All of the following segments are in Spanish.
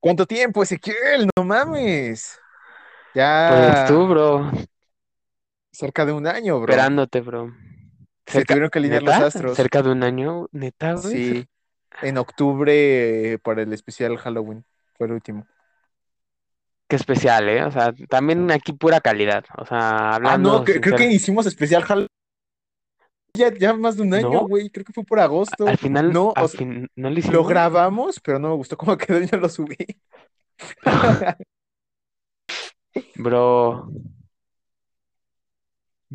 ¿Cuánto tiempo, Ezequiel? No mames. Pues Ya tú, bro, cerca de un año, bro. esperándote, bro. Se tuvieron que alinear los astros. Cerca de un año, neta, güey. Sí, en octubre eh, para el especial Halloween. Fue el último. Qué especial, ¿eh? O sea, también aquí pura calidad. O sea, Ah, hablando no, que- creo que hicimos especial Halloween. Ya, ya más de un año, ¿No? güey. Creo que fue por agosto. al final, no, al o sea, fin- no lo grabamos, pero no me gustó cómo quedó y no lo subí. Bro,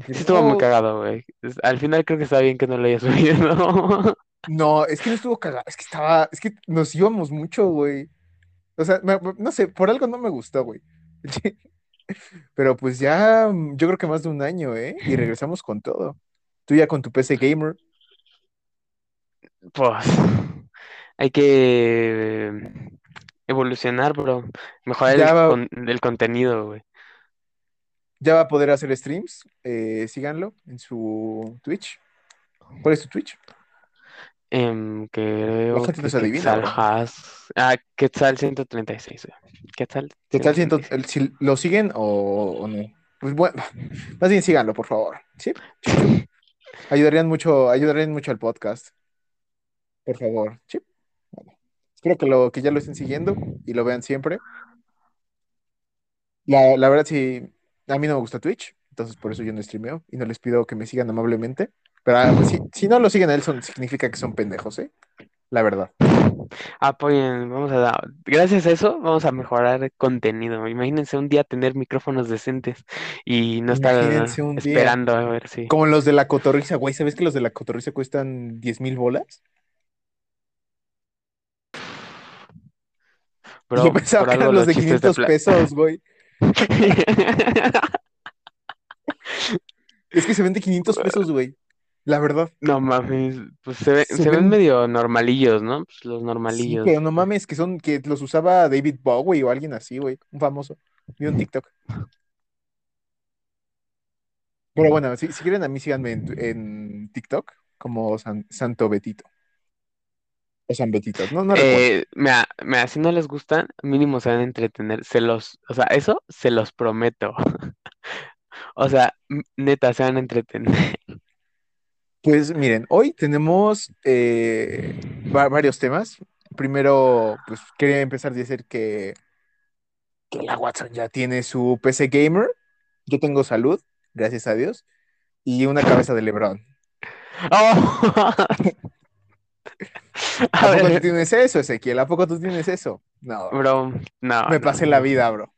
sí estuvo muy No, cagado, güey. Al final creo que está bien que no lo hayas subido. No, es que no estuvo cagado. Es que estaba, es que nos íbamos mucho, güey. O sea, me- no sé, por algo no me gustó, güey. Pero pues ya, mm, yo creo que más de un año, ¿eh? Y regresamos con todo. Tú ya con tu PC gamer. Pues hay que eh, evolucionar, bro. Mejorar el, va- con- el contenido, güey. Ya va a poder hacer streams. eh, síganlo en su Twitch. ¿Cuál es tu Twitch? Em, creo que se adivina, Quetzal. Has... Ah, Quetzal 136, güey. Quetzal ¿Qué tal siento, 136. el- si lo siguen o, o no? Pues bueno, más bien síganlo, por favor. ¿Sí? Ayudarían mucho, ayudarían mucho al podcast. Por favor. ¿Sí? Espero que, lo, que ya lo estén siguiendo y lo vean siempre. La, la verdad, sí, a mí no me gusta Twitch, entonces por eso yo no streameo y no les pido que me sigan amablemente. Pero ah, pues, si, si no lo siguen a él, son- significa que son pendejos, ¿eh? La verdad. Apoyen, vamos a dar. Gracias a eso, vamos a mejorar el contenido. Imagínense un día tener micrófonos decentes y no estar Imagínense un día. esperando a ver si. Como los de la cotorriza, güey. ¿Sabes que los de la cotorriza cuestan 10 mil bolas? Bro, Yo pensaba que eran los de chistes 500 pla- pesos, güey. Es que se vende 500 pesos, güey. La verdad. No mames, pues se, ve- Se se ven ven- medio normalillos, ¿no? Pues los Sí, normalillos. pero no mames, que son, que los usaba David Bowie o alguien así, güey. Un famoso. Vi un TikTok. Pero bueno, si, si quieren a mí síganme en, en TikTok como San- Santo Betito. O San Betito. No, no. Eh, mira, mira, si no les gustan, mínimo se van a entretener. Se los, o sea, eso se los prometo. O sea, neta, se van a entretener. Pues miren, hoy tenemos eh, va- varios temas. Primero, pues quería empezar a decir que, que la Watson ya tiene su PC gamer. Yo tengo salud, gracias a Dios, y una cabeza de Lebrón. ¡Oh! ¿A A poco tú ver, tienes eso, Ezequiel? ¿A poco tú tienes eso? No, bro, no, me no, pasé la vida, bro.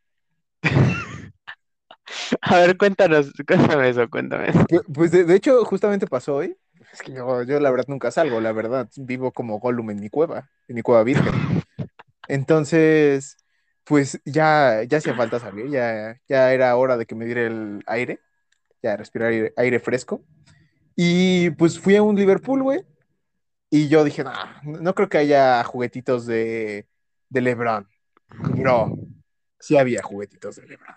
A ver, cuéntanos, cuéntame eso, cuéntame eso. Pu- Pues de, hecho, justamente pasó hoy. Es que yo, la verdad nunca salgo, la verdad. Vivo como Gollum en mi cueva, en mi cueva virgen. Entonces, pues ya, ya hacía falta salir, ya, ya era hora de que me diera el aire, ya respirar aire, fresco. Y pues fui a un Liverpool, güey. Y yo dije, "Nah, no, no creo que haya juguetitos de, de LeBron. Bro, sí había juguetitos de LeBron.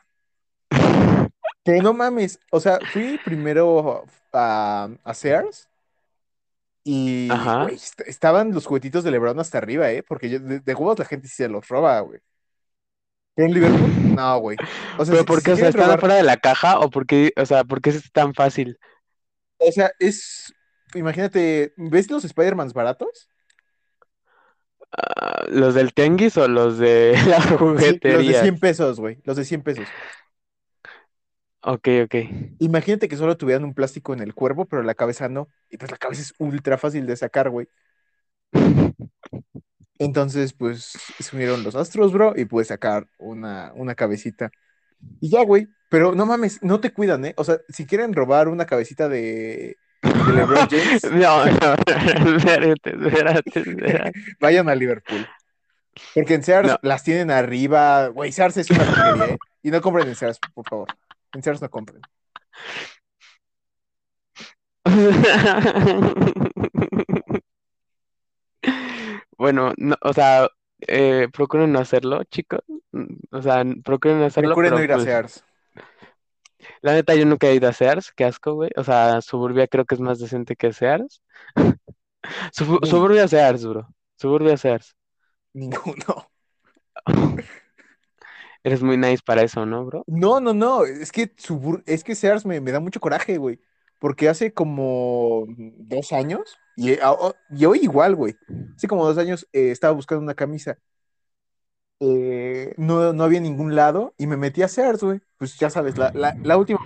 Pero no mames, o sea, fui primero a, a Sears y estaban los juguetitos de LeBron hasta arriba, ¿eh? Porque yo- de, de huevos la gente sí se los roba, güey. Pero en Liverpool, no, güey. O sea, ¿Pero si, por si qué? O sea, ¿están robar, afuera de la caja o por qué, o sea, por qué es tan fácil? o sea, es, imagínate, ¿ves los Spider-Mans baratos? Ah, ¿los del tianguis o los de la Sí, los de juguetería? 100 pesos, güey, los de 100 pesos. Ok, ok. Imagínate que solo tuvieran un plástico en el cuerpo, pero la cabeza no. Y pues la cabeza es ultra fácil de sacar, güey. Entonces, pues se unieron los astros, bro, y pude sacar una, una cabecita. Y ya, güey. Pero no mames, no te cuidan, ¿eh? O sea, si quieren robar una cabecita de, de LeBron James, No, no, espérate, espérate, espérate. vayan a Liverpool. Porque en Sears No. las tienen arriba. Güey, Sears es una porquería, ¿eh? Y no compren en Sears, por favor. En Sears no compren. Bueno, no, o sea, eh, procuren no hacerlo, chicos. O sea, procuren no hacerlo, Procuren no ir a pues, Sears. la neta yo nunca he ido a Sears, qué asco, güey. O sea, Suburbia creo que es más decente que Sears. Uy. Suburbia Sears, bro. Suburbia Sears. Ninguno. Eres muy nice para eso, ¿no, bro? No, no, no, es que, su es que Sears me, me da mucho coraje, güey, porque hace como dos años, y, a- o- y hoy igual, güey, hace como dos años eh, estaba buscando una camisa, eh, no, no había ningún lado, y me metí a Sears, güey, pues ya sabes, la, la, la última,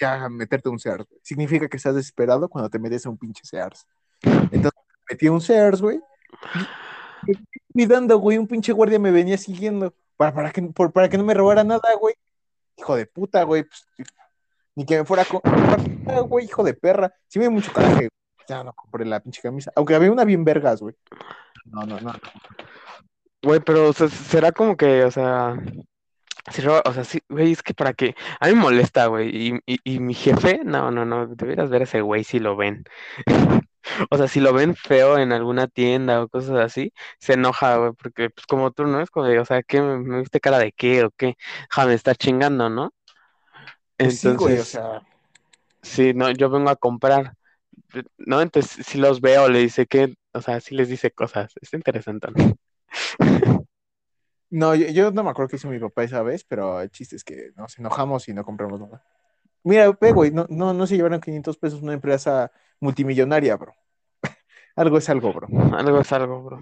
ya meterte a un Sears, güey, significa que estás desesperado cuando te metes a un pinche Sears. Entonces me metí a un Sears, güey, cuidando, güey, un pinche guardia me venía siguiendo, para, para que, por- para que no me robara nada, güey, hijo de puta, güey, pues, ni que me fuera con. Güey, hijo de perra. Sí me dio mucho coraje. Ya no compré la pinche camisa. Aunque había una bien vergas, güey. No, no, no. Güey, pero o sea, será como que, o sea, si roba- o sea, sí, güey, es que para qué, a mí me molesta, güey, y, y, y mi jefe, no, no, no, debieras ver a ese güey si lo ven. O sea, si lo ven feo en alguna tienda o cosas así, se enoja, güey, porque pues como tú, ¿no? Es como de, o sea, ¿qué? ¿Me, me viste cara de qué o qué? Ja, me está chingando, ¿no? Pues sí, güey, o Entonces, sea. sí, no, yo vengo a comprar, ¿no? Entonces, si los veo, le dice que, o sea, sí les dice cosas, está interesante, ¿no? No, yo, yo no me acuerdo qué hizo mi papá esa vez, pero el chiste es que nos enojamos y no compramos nada. Mira, ve, güey, no, no, no se llevaron 500 pesos una empresa multimillonaria, bro. Algo es algo, bro. Algo es algo, bro.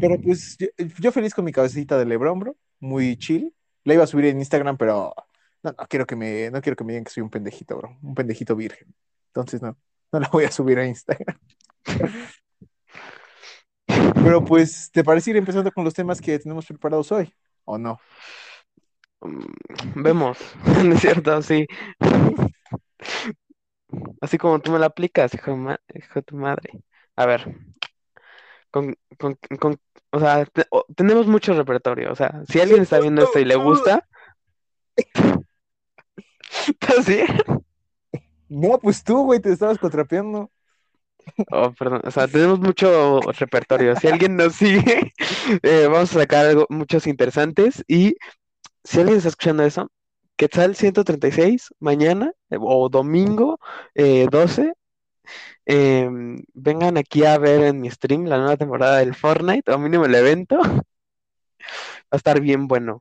Pero pues yo, yo feliz con mi cabecita de Lebron, bro. Muy chill. La iba a subir en Instagram, pero no, no quiero que me, no quiero que me digan que soy un pendejito, bro. Un pendejito virgen. Entonces no, no la voy a subir a Instagram. Pero pues, ¿te parece ir empezando con los temas que tenemos preparados hoy? ¿O no? Mm, Vemos, ¿no es cierto? Sí. Así como tú me la aplicas, hijo de, ma- hijo de tu madre. A ver, con, con, con- o sea, te- o- tenemos mucho repertorio. O sea, si alguien está viendo esto y le gusta, ¿sí? No, pues tú, güey, te estabas contrapeando. Oh, perdón, o sea, tenemos mucho repertorio. Si alguien nos sigue, eh, vamos a sacar algo, muchos interesantes. Y si alguien está escuchando eso, Quetzal 136, mañana eh, o domingo eh, 12, em, vengan aquí a ver en mi stream la nueva temporada del Fortnite, o mínimo el evento. Va a estar bien bueno.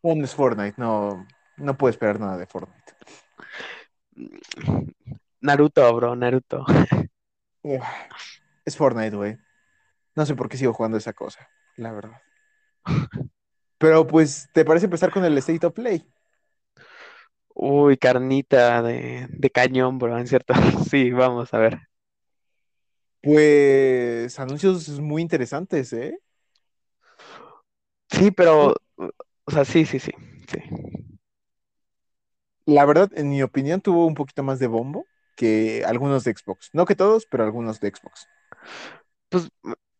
Un es Fortnite, no, no puedo esperar nada de Fortnite. Naruto, bro, Naruto. Es Fortnite, güey. No sé por qué sigo jugando esa cosa, la verdad. Pero pues, ¿te parece empezar con el State of Play? Uy, carnita de, de cañón, bro, en cierto. Sí, vamos a ver. Pues anuncios muy interesantes, ¿eh? Sí, pero, o sea, sí, sí, sí, sí. La verdad, en mi opinión, tuvo un poquito más de bombo que algunos de Xbox. No que todos, pero algunos de Xbox. Pues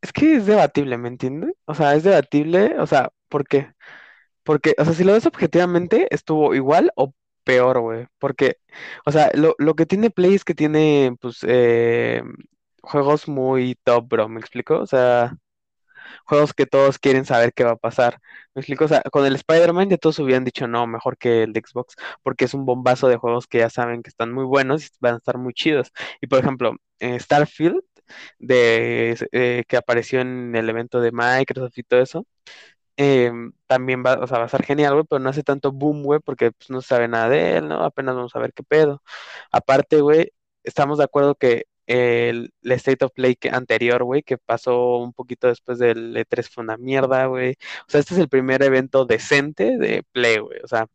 es que es debatible, ¿me entiendes? O sea, es debatible, o sea, ¿por qué? Porque, o sea, si lo ves objetivamente, estuvo igual o peor, güey. Porque, o sea, lo, lo que tiene Play es que tiene, pues, eh, juegos muy top, bro, ¿me explico? O sea, juegos que todos quieren saber qué va a pasar. ¿Me explico? O sea, con el Spider-Man ya todos hubieran dicho no, mejor que el de Xbox, porque es un bombazo de juegos que ya saben que están muy buenos y van a estar muy chidos. Y por ejemplo, eh, Starfield, de, eh, que apareció en el evento de Microsoft y todo eso, eh, también va, o sea, va a ser genial, güey, pero no hace tanto boom, güey, porque pues, no se sabe nada de él, ¿no? Apenas vamos a ver qué pedo. Aparte, güey, estamos de acuerdo que el, el State of Play que, anterior, güey, que pasó un poquito después del E3 fue una mierda, güey. O sea, este es el primer evento decente de Play, güey. O sea,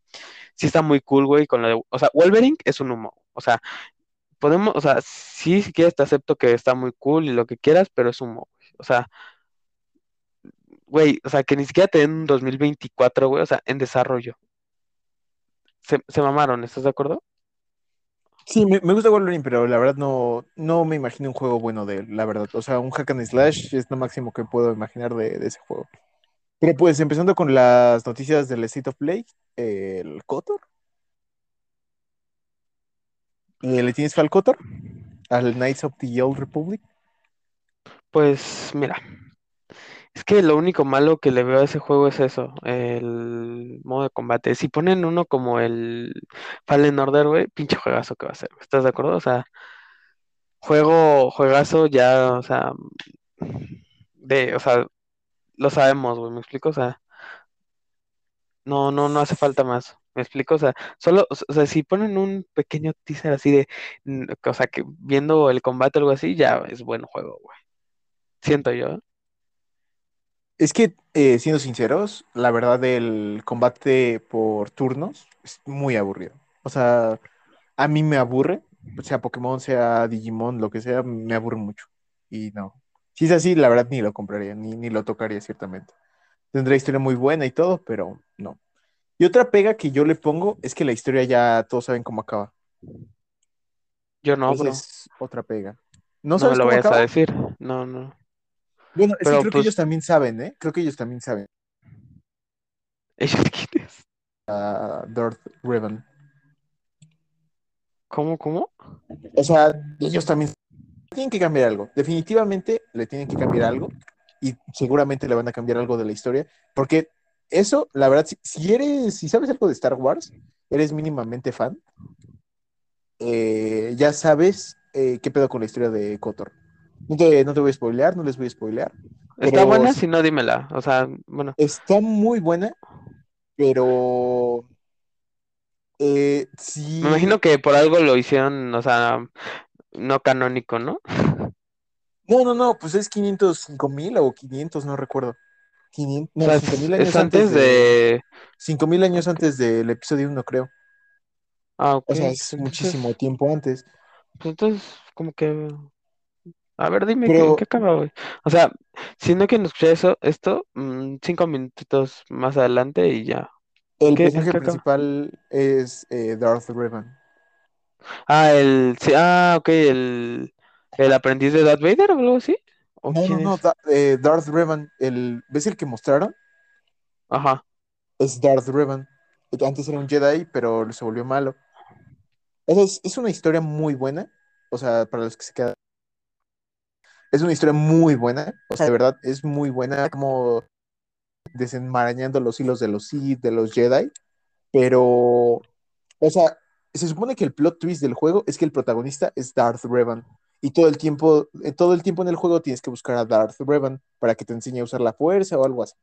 sí está muy cool, güey, con lo de, o sea, Wolverine es un humo. O sea, podemos, o sea, sí, si quieres te acepto que está muy cool y lo que quieras, pero es humo. O sea, güey, o sea, que ni siquiera te den un 2024, güey, o sea, en desarrollo. Se, se mamaron, ¿estás de acuerdo? Sí, me, me gusta Wolverine, pero la verdad no, no me imagino un juego bueno de él, la verdad. O sea, un hack and slash es lo máximo que puedo imaginar de, de ese juego. Pero pues empezando con las noticias del State of Play, el Kotor. Eh, ¿Le tienes fe al Kotor? Al Knights of the Old Republic. Pues mira, es que lo único malo que le veo a ese juego es eso, el modo de combate. Si ponen uno como el Fallen Order, güey, pinche juegazo que va a ser, ¿estás de acuerdo? O sea, juego, juegazo ya, o sea, de, o sea, lo sabemos, güey, ¿me explico? O sea, no, no, no hace falta más. ¿Me explico? O sea, solo, o sea, si ponen un pequeño teaser así de, o sea, que viendo el combate o algo así, ya es buen juego, güey. Siento yo. Es que, eh, siendo sinceros, la verdad el combate por turnos es muy aburrido. O sea, a mí me aburre, sea Pokémon, sea Digimon, lo que sea, me aburre mucho. Y no. Si es así, la verdad ni lo compraría, ni, ni lo tocaría ciertamente. Tendrá historia muy buena y todo, pero no. Y otra pega que yo le pongo es que la historia ya todos saben cómo acaba. Yo no, Esa bro. es otra pega. ¿No No me sabes lo cómo vayas a decir. No, no. Bueno, es que creo que pues, ellos también saben, ¿eh? Creo que ellos también saben. ¿ellos quiénes? a Darth Revan. ¿Cómo, cómo? O sea, ellos también tienen que cambiar algo. Definitivamente le tienen que cambiar algo y seguramente le van a cambiar algo de la historia, porque eso, la verdad, si, si eres, si sabes algo de Star Wars, eres mínimamente fan, eh, ya sabes eh, qué pedo con la historia de Kotor. No te, no te voy a spoilear, no les voy a spoilear, ¿Está pero buena? sí, Si no, dímela. O sea, bueno, está muy buena, pero eh, me imagino sí, que por algo lo hicieron, o sea, no canónico, ¿no? no, no, no, pues es 505 mil o 500, no recuerdo. 500, O no, sea, 5 es, mil es años antes antes de, de... 5000 años antes del episodio 1, creo. Ah, ok. O sea, es entonces, muchísimo tiempo antes. pues entonces, como que... A ver, dime, ¿qué- ¿en qué Pero acaba, güey? O sea, si no quieren escuchar eso, esto, mm, cinco minutitos más adelante y ya. el ¿Qué, en personaje qué principal es eh, Darth Revan. Ah, el... Sí, ah, ok, el... El aprendiz de Darth Vader o algo así. ¿O No, no, no? Da- eh, Darth Revan, el, ¿ves el que mostraron? Ajá. Es Darth Revan. Antes era un Jedi, pero se volvió malo. Es, es una historia muy buena. O sea, para los que se quedan. Es una historia muy buena. O sea, de verdad, es muy buena. Como desenmarañando los hilos de los Sith, de los Jedi. Pero O sea, se supone que el plot twist del juego es que el protagonista es Darth Revan. Y todo el tiempo, eh, todo el tiempo en el juego tienes que buscar a Darth Revan para que te enseñe a usar la fuerza o algo así.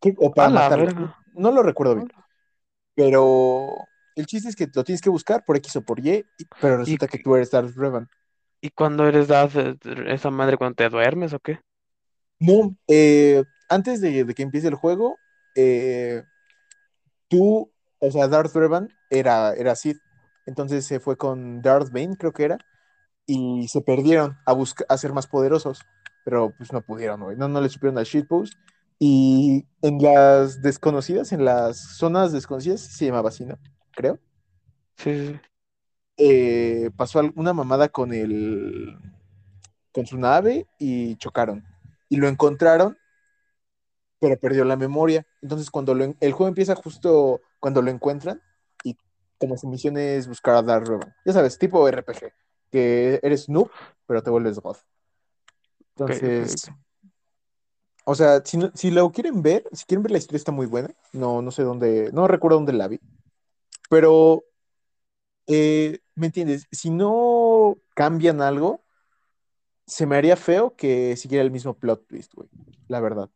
¿Qué? O para matarlo. verga. No lo recuerdo bien. Pero el chiste es que lo tienes que buscar por X o por Y, pero ¿Y, resulta que tú eres Darth Revan. Y cuando eres Darth, eh, esa madre cuando te duermes o qué? No, eh, antes de, de que empiece el juego, eh, tú, o sea, Darth Revan era, era Sith. Entonces se fue con Darth Bane, creo que era y se perdieron a, buscar, a ser más poderosos, pero pues no pudieron, güey. No, no le supieron al shitpost. Y en las desconocidas, en las zonas desconocidas, se llamaba así, ¿no? Creo. Sí, sí, sí. Eh, pasó una mamada con el con su nave y chocaron. Y lo encontraron, pero perdió la memoria. Entonces, cuando lo, el juego empieza justo cuando lo encuentran, y como su misión es buscar a Darth Revan. Ya sabes, tipo RPG, que eres noob, pero te vuelves God. Entonces, o sea, si, si lo quieren ver, si quieren ver la historia está muy buena. No, no sé dónde, no recuerdo dónde la vi. Pero, eh, ¿me entiendes? Si no cambian algo, se me haría feo que siguiera el mismo plot twist, güey. La verdad.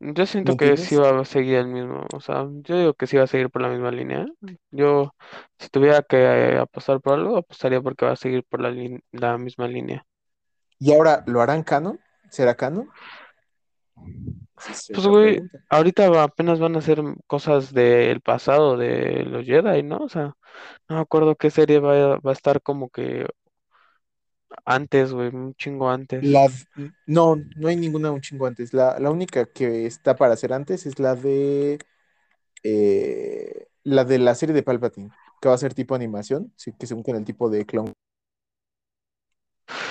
Yo ¿Me siento que sí va a seguir el mismo, o sea, yo digo que sí va a seguir por la misma línea. Yo, si tuviera que eh, apostar por algo, apostaría porque va a seguir por la, la misma línea. Y ahora, ¿lo harán canon? ¿Será canon? Pues, güey, ahorita apenas van a hacer cosas del pasado de los Jedi, ¿no? O sea, no me acuerdo qué serie va, a- va a estar como que antes, güey, un chingo antes. La, no, no hay ninguna un chingo antes. La, la única que está para hacer antes es la de eh, la de la serie de Palpatine, que va a ser tipo animación, sí, que según con el tipo de clon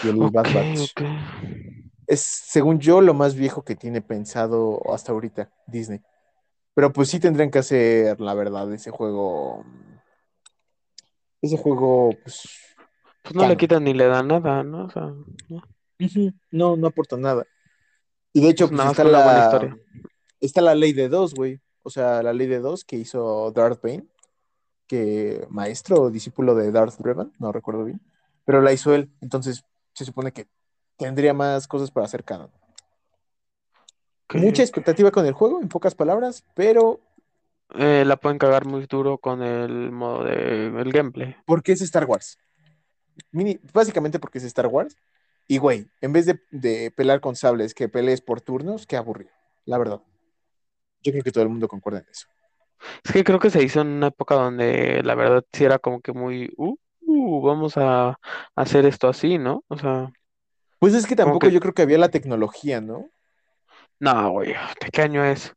y el Ok, Bad Batch. ok. Es, según yo, lo más viejo que tiene pensado hasta ahorita Disney. Pero pues sí tendrían que hacer, la verdad, ese juego. Ese juego, pues, Pues no le quitan ni le dan nada, ¿no? O sea, no, No, no aporta nada. Y de hecho, pues pues está la. historia. Está la ley de dos, güey. O sea, la ley de dos que hizo Darth Bane, que maestro o discípulo de Darth Revan, no recuerdo bien. Pero la hizo él. Entonces, se supone que tendría más cosas para hacer canon. Ok, Mucha expectativa con el juego, en pocas palabras, pero Eh, la pueden cagar muy duro con el modo de el gameplay. ¿por qué es Star Wars? Mini- básicamente porque es Star Wars. Y güey, en vez de, de pelear con sables, que pelees por turnos, qué aburrido, la verdad. Yo creo que todo el mundo concuerda en eso. Es que creo que se hizo en una época donde la verdad sí era como que muy, uh, uh, vamos a hacer esto así, ¿no? O sea, Pues es que tampoco que, yo creo que había la tecnología, ¿no? no, güey, ¿de qué año es?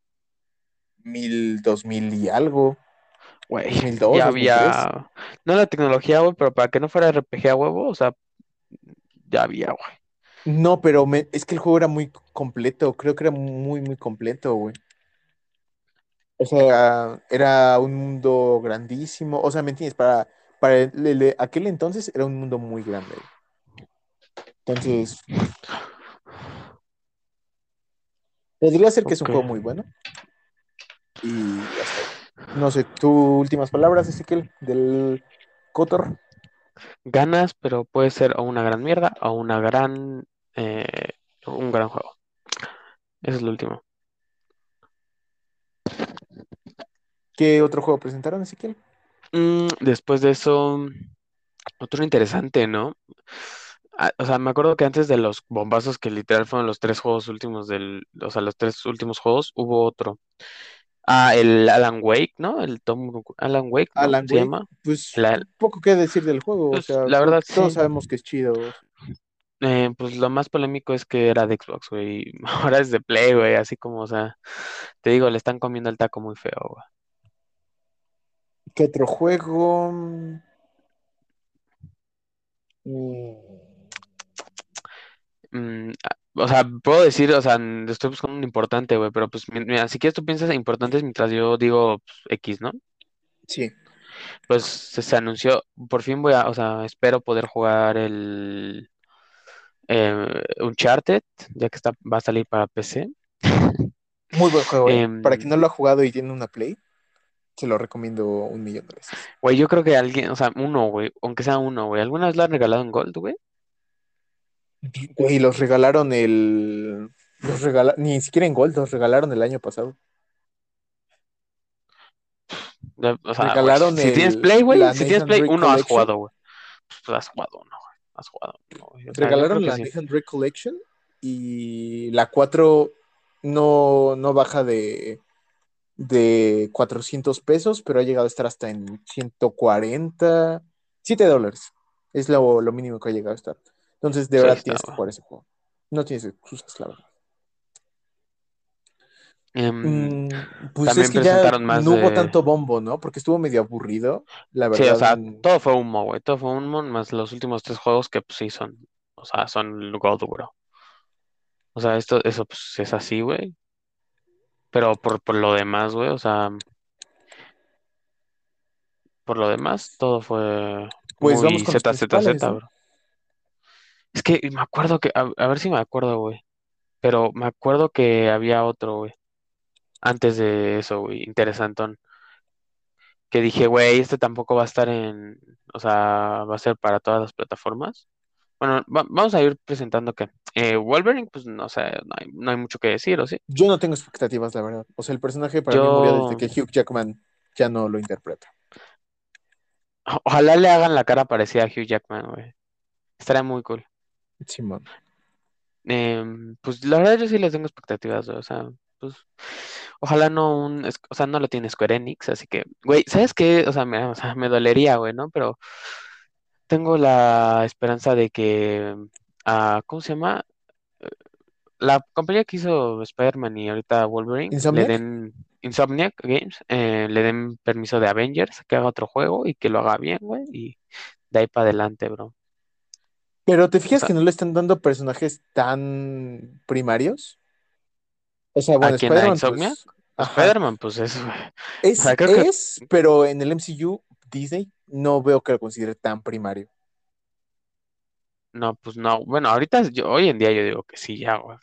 Mil, dos mil y algo, Güey, ya había, no la tecnología, güey, pero para que no fuera RPG a huevo, o sea, ya había, güey. No, pero me- es que el juego era muy completo, creo que era muy, muy completo, güey. O sea, era un mundo grandísimo, o sea, ¿me entiendes? Para, para el- el- aquel entonces era un mundo muy grande. güey. Entonces, podría ser que es un juego muy bueno. Y hasta. No sé, tus últimas palabras, Ezequiel, del Cotor. Ganas, pero puede ser o una gran mierda o una gran, eh, un gran juego. Eso es lo último. ¿Qué otro juego presentaron, Ezequiel? Mm, después de eso, otro interesante, ¿no? Ah, o sea, me acuerdo que antes de los bombazos que literal fueron los tres juegos últimos del, o sea, los tres últimos juegos, hubo otro. Ah, el Alan Wake, ¿no? El Tom Alan Wake, ¿no? Alan Se Wake, llama. pues poco que decir del juego, o pues sea, la verdad todos sí. sabemos que es chido. Eh, pues lo más polémico es que era de Xbox, güey. Ahora es de Play, güey. Así como, o sea, te digo, le están comiendo el taco muy feo, güey. ¿Qué otro juego? Mm, Mm, o sea, puedo decir, o sea, estoy buscando un importante, güey, pero pues, mi- mira, si quieres tú piensas en importantes mientras yo digo pues, X, ¿no? sí, Pues se, se anunció, por fin voy a, o sea, espero poder jugar el eh, Uncharted, ya que está, va a salir para PC. muy buen juego, ¿eh? Para Em, quien no lo ha jugado y tiene una Play, se lo recomiendo un millón de veces. güey, yo creo que alguien, o sea, uno, güey, aunque sea uno, güey, ¿alguna vez lo han regalado en Gold, güey? Güey, los regalaron el... Los regala... Ni siquiera en Gold, los regalaron el año pasado. Ya, O sea, güey, Regalaron si tienes el... Play, güey, si tienes Play, Drake uno has jugado, güey. Pues has jugado uno, güey. Has jugado uno, Regalaron la sí. Nathan Drake Collection y la 4 no, no baja de, de 400 pesos, pero ha llegado a estar hasta en 140, 7 dólares. Es lo, lo mínimo que ha llegado a estar. Entonces, de verdad tienes que jugar ese juego. No tienes excusas, la verdad. Em, Mm, pues también es que ya presentaron más no hubo de... tanto bombo, ¿no? Porque estuvo medio aburrido, la Sí, o verdad. sea, mm, todo fue humo, güey. Todo fue humo, más los últimos tres juegos que pues sí son, o sea, son God, bro. O sea, esto, eso pues es así, güey. Pero por, por lo demás, güey, o sea, por lo demás, todo fue Pues vamos muy con los principales, ZZZ, bro. Es que me acuerdo que, a, a ver si me acuerdo, güey. Pero me acuerdo que había otro, güey. Antes de eso, güey, interesantón. Que dije, güey, este tampoco va a estar en, o sea, va a ser para todas las plataformas. Bueno, va- vamos a ir presentando que eh, Wolverine, pues no sé, no hay, no hay mucho que decir, ¿o sí? Yo no tengo expectativas, la verdad. O sea, el personaje para mí murió desde que Hugh Jackman ya no lo interpreta. o- ojalá le hagan la cara parecida a Hugh Jackman, güey. Estaría muy cool. Simón. Em, pues la verdad yo sí les tengo expectativas, O sea, pues ojalá no un, o sea, no lo tiene Square Enix, así que, güey, ¿sabes qué? O sea, me, o sea, me dolería, güey, ¿no? Pero tengo la esperanza de que, ah, ¿cómo se llama? La compañía que hizo Spider-Man y ahorita Wolverine le ¿Insomniac? den Insomniac Games, eh, le den permiso de Avengers, que haga otro juego y que lo haga bien, güey, y de ahí para adelante, bro. Pero ¿te O fijas sea, que no le están dando personajes tan primarios? O sea, ¿a bueno, Spider-Man, pues. Spider-Man, pues es. O Es, sea, creo que es, pero en el MCU, Disney, no veo que lo considere tan primario. no, pues no. Bueno, ahorita, yo, hoy en día yo digo que sí, ya, güey.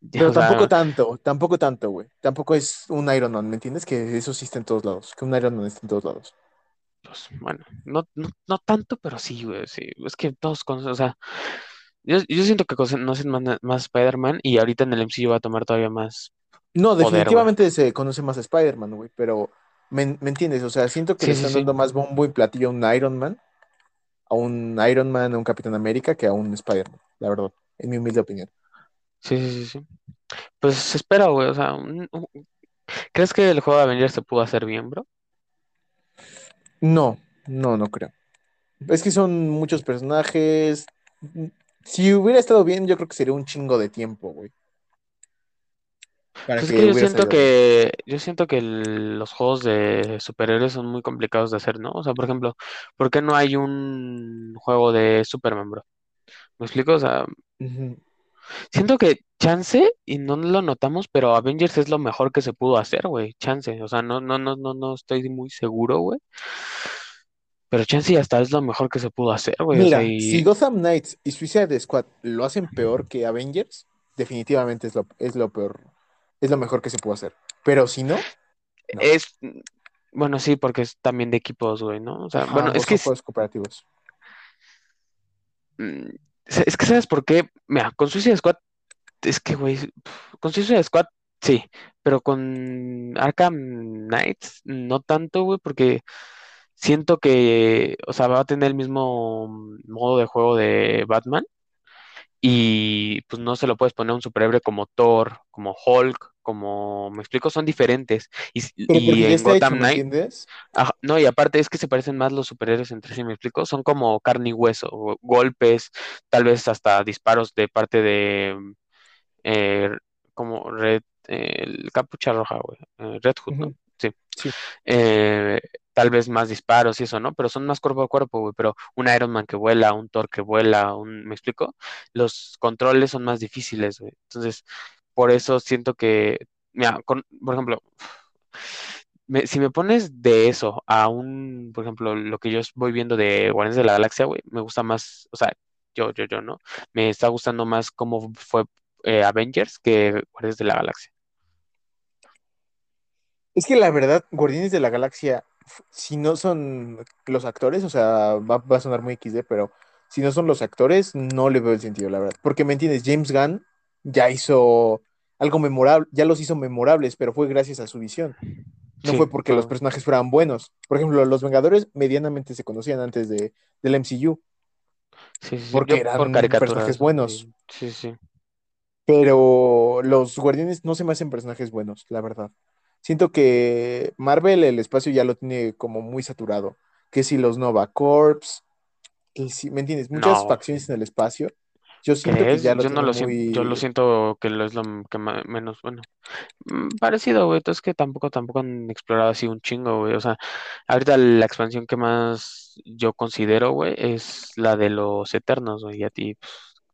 Ya, Pero tampoco sea, tanto, tampoco tanto, güey. Tampoco es un Iron Man, ¿me entiendes? Que eso sí está en todos lados, que un Iron Man está en todos lados. Pues bueno, no, no, no tanto, pero sí, güey, sí. Es que todos, con- o sea, Yo, yo siento que conocen más, más Spider-Man y ahorita en el MCU va a tomar todavía más No, poder, definitivamente se conoce más a Spider-Man, güey, pero ¿me, me entiendes? O sea, siento que le Sí, están sí. dando más bombo y platillo a un Iron Man, a un Iron Man, a un Capitán América que a un Spider-Man, la verdad, en mi humilde opinión. Sí, sí, sí, sí. Pues se espera, güey. O sea, un- un- ¿crees que el juego de Avengers se pudo hacer bien, bro? No, no, no creo. Es que son muchos personajes. Si hubiera estado bien, yo creo que sería un chingo de tiempo, güey, para Pues es que yo siento salido que, yo siento que el- los juegos de superhéroes son muy complicados de hacer, ¿no? O sea, por ejemplo, ¿por qué no hay un juego de Superman, bro? ¿Me explico? O sea. Siento que chance, y no lo notamos, pero Avengers es lo mejor que se pudo hacer, güey. Chance. O sea, no, no, no, no, no estoy muy seguro, güey. Pero chance hasta es lo mejor que se pudo hacer, güey. O sea, Mira, si Gotham Knights y Suicide Squad lo hacen peor que Avengers, definitivamente es lo, es lo peor, es lo mejor que se puede hacer. Pero si no, no. es, bueno, sí, porque es también de equipos, güey, ¿no? O sea, Ajá, bueno, es que juegos cooperativos. mm, es que sabes por qué, mira, con Suicide Squad, es que, güey, con Suicide Squad, sí, pero con Arkham Knights, no tanto, güey, porque siento que, o sea, va a tener el mismo modo de juego de Batman. Y pues no se lo puedes poner a un superhéroe como Thor, como Hulk, como, me explico, son diferentes. Y, Pero y en hecho, Gotham ¿me Knight, ajá, no, y aparte es que se parecen más los superhéroes entre sí, me explico, son como carne y hueso, golpes, tal vez hasta disparos de parte de, eh, como Red, eh, el Capucha Roja, güey, eh, Red Hood, ¿no? Sí. eh, tal vez más disparos y eso, ¿no? Pero son más cuerpo a cuerpo, güey. Pero un Iron Man que vuela, un Thor que vuela, un, ¿me explico? Los controles son más difíciles, güey. Entonces, por eso siento que, mira, con- por ejemplo, me- si me pones de eso a un, por ejemplo, lo que yo voy viendo de Guardianes de la Galaxia, güey, me gusta más, o sea, yo, yo, yo, ¿no? Me está gustando más cómo fue eh, Avengers que Guardianes de la Galaxia. Es que la verdad, Guardianes de la Galaxia, si no son los actores, o sea, va, va a sonar muy XD, pero si no son los actores, no le veo el sentido, la verdad. Porque, ¿me entiendes? James Gunn ya hizo algo memorable, ya los hizo memorables, pero fue gracias a su visión. No Sí, fue porque los personajes fueran buenos. Por ejemplo, los Vengadores medianamente se conocían antes de, del MCU, sí, sí, sí. porque por eran personajes buenos. sí, sí. Pero los Guardianes no se me hacen personajes buenos, la verdad. Siento que Marvel el espacio ya lo tiene como muy saturado. Que si los Nova Corps, que si, ¿me entiendes? Muchas No, facciones en el espacio. Yo siento que ¿crees? ya lo Yo no lo siento, yo lo siento que lo es lo que menos, bueno, mm, parecido, güey. Entonces que tampoco, tampoco han explorado así un chingo, güey. O sea, ahorita la expansión que más yo considero, güey, es la de los Eternos, güey. Y a ti pues,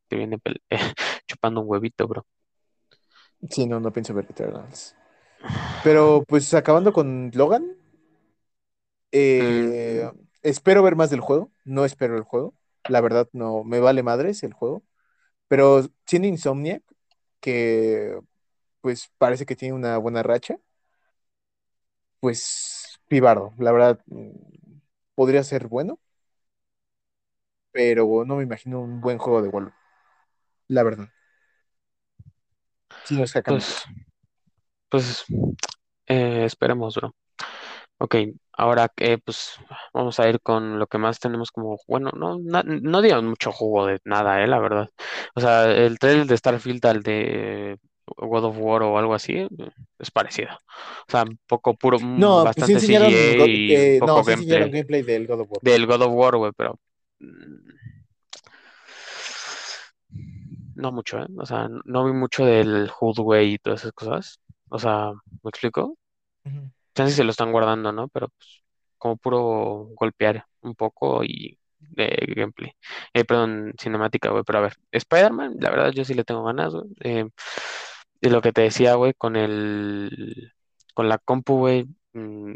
te viene chupando un huevito, bro. Sí, no, no pienso ver Eternals. Pero pues acabando con Logan, Mm, eh, espero ver más del juego. No espero el juego. La verdad, no, me vale madres el juego. Pero siendo Insomniac, que pues parece que tiene una buena racha, pues pibardo. La verdad, mm, podría ser bueno, pero no me imagino un buen juego de Wolf. La verdad. Si no es pues, Cacamitos. pues, eh, esperemos, bro. Ok, ahora que pues vamos a ir con lo que más tenemos como, bueno, no, na- no digamos mucho jugo de nada, eh, la verdad. O sea, el trailer de Starfield al de God of War o algo así eh, es parecido. O sea, un poco puro, mm, No, pues sí bastante enseñaron, go- y un eh, no, poco sí enseñaron gameplay gameplay del God of War. del God of War, güey, pero mm, no mucho, ¿eh? O sea, no vi mucho del Hood, güey, y todas esas cosas. O sea, ¿me explico? Ujú. Chance se lo están guardando, ¿no? Pero pues como puro golpear un poco y de gameplay. Eh, perdón, cinemática, güey. Pero a ver, Spider-Man, la verdad yo sí le tengo ganas, güey. Eh, y lo que te decía, güey, con el, con la compu, güey, mm,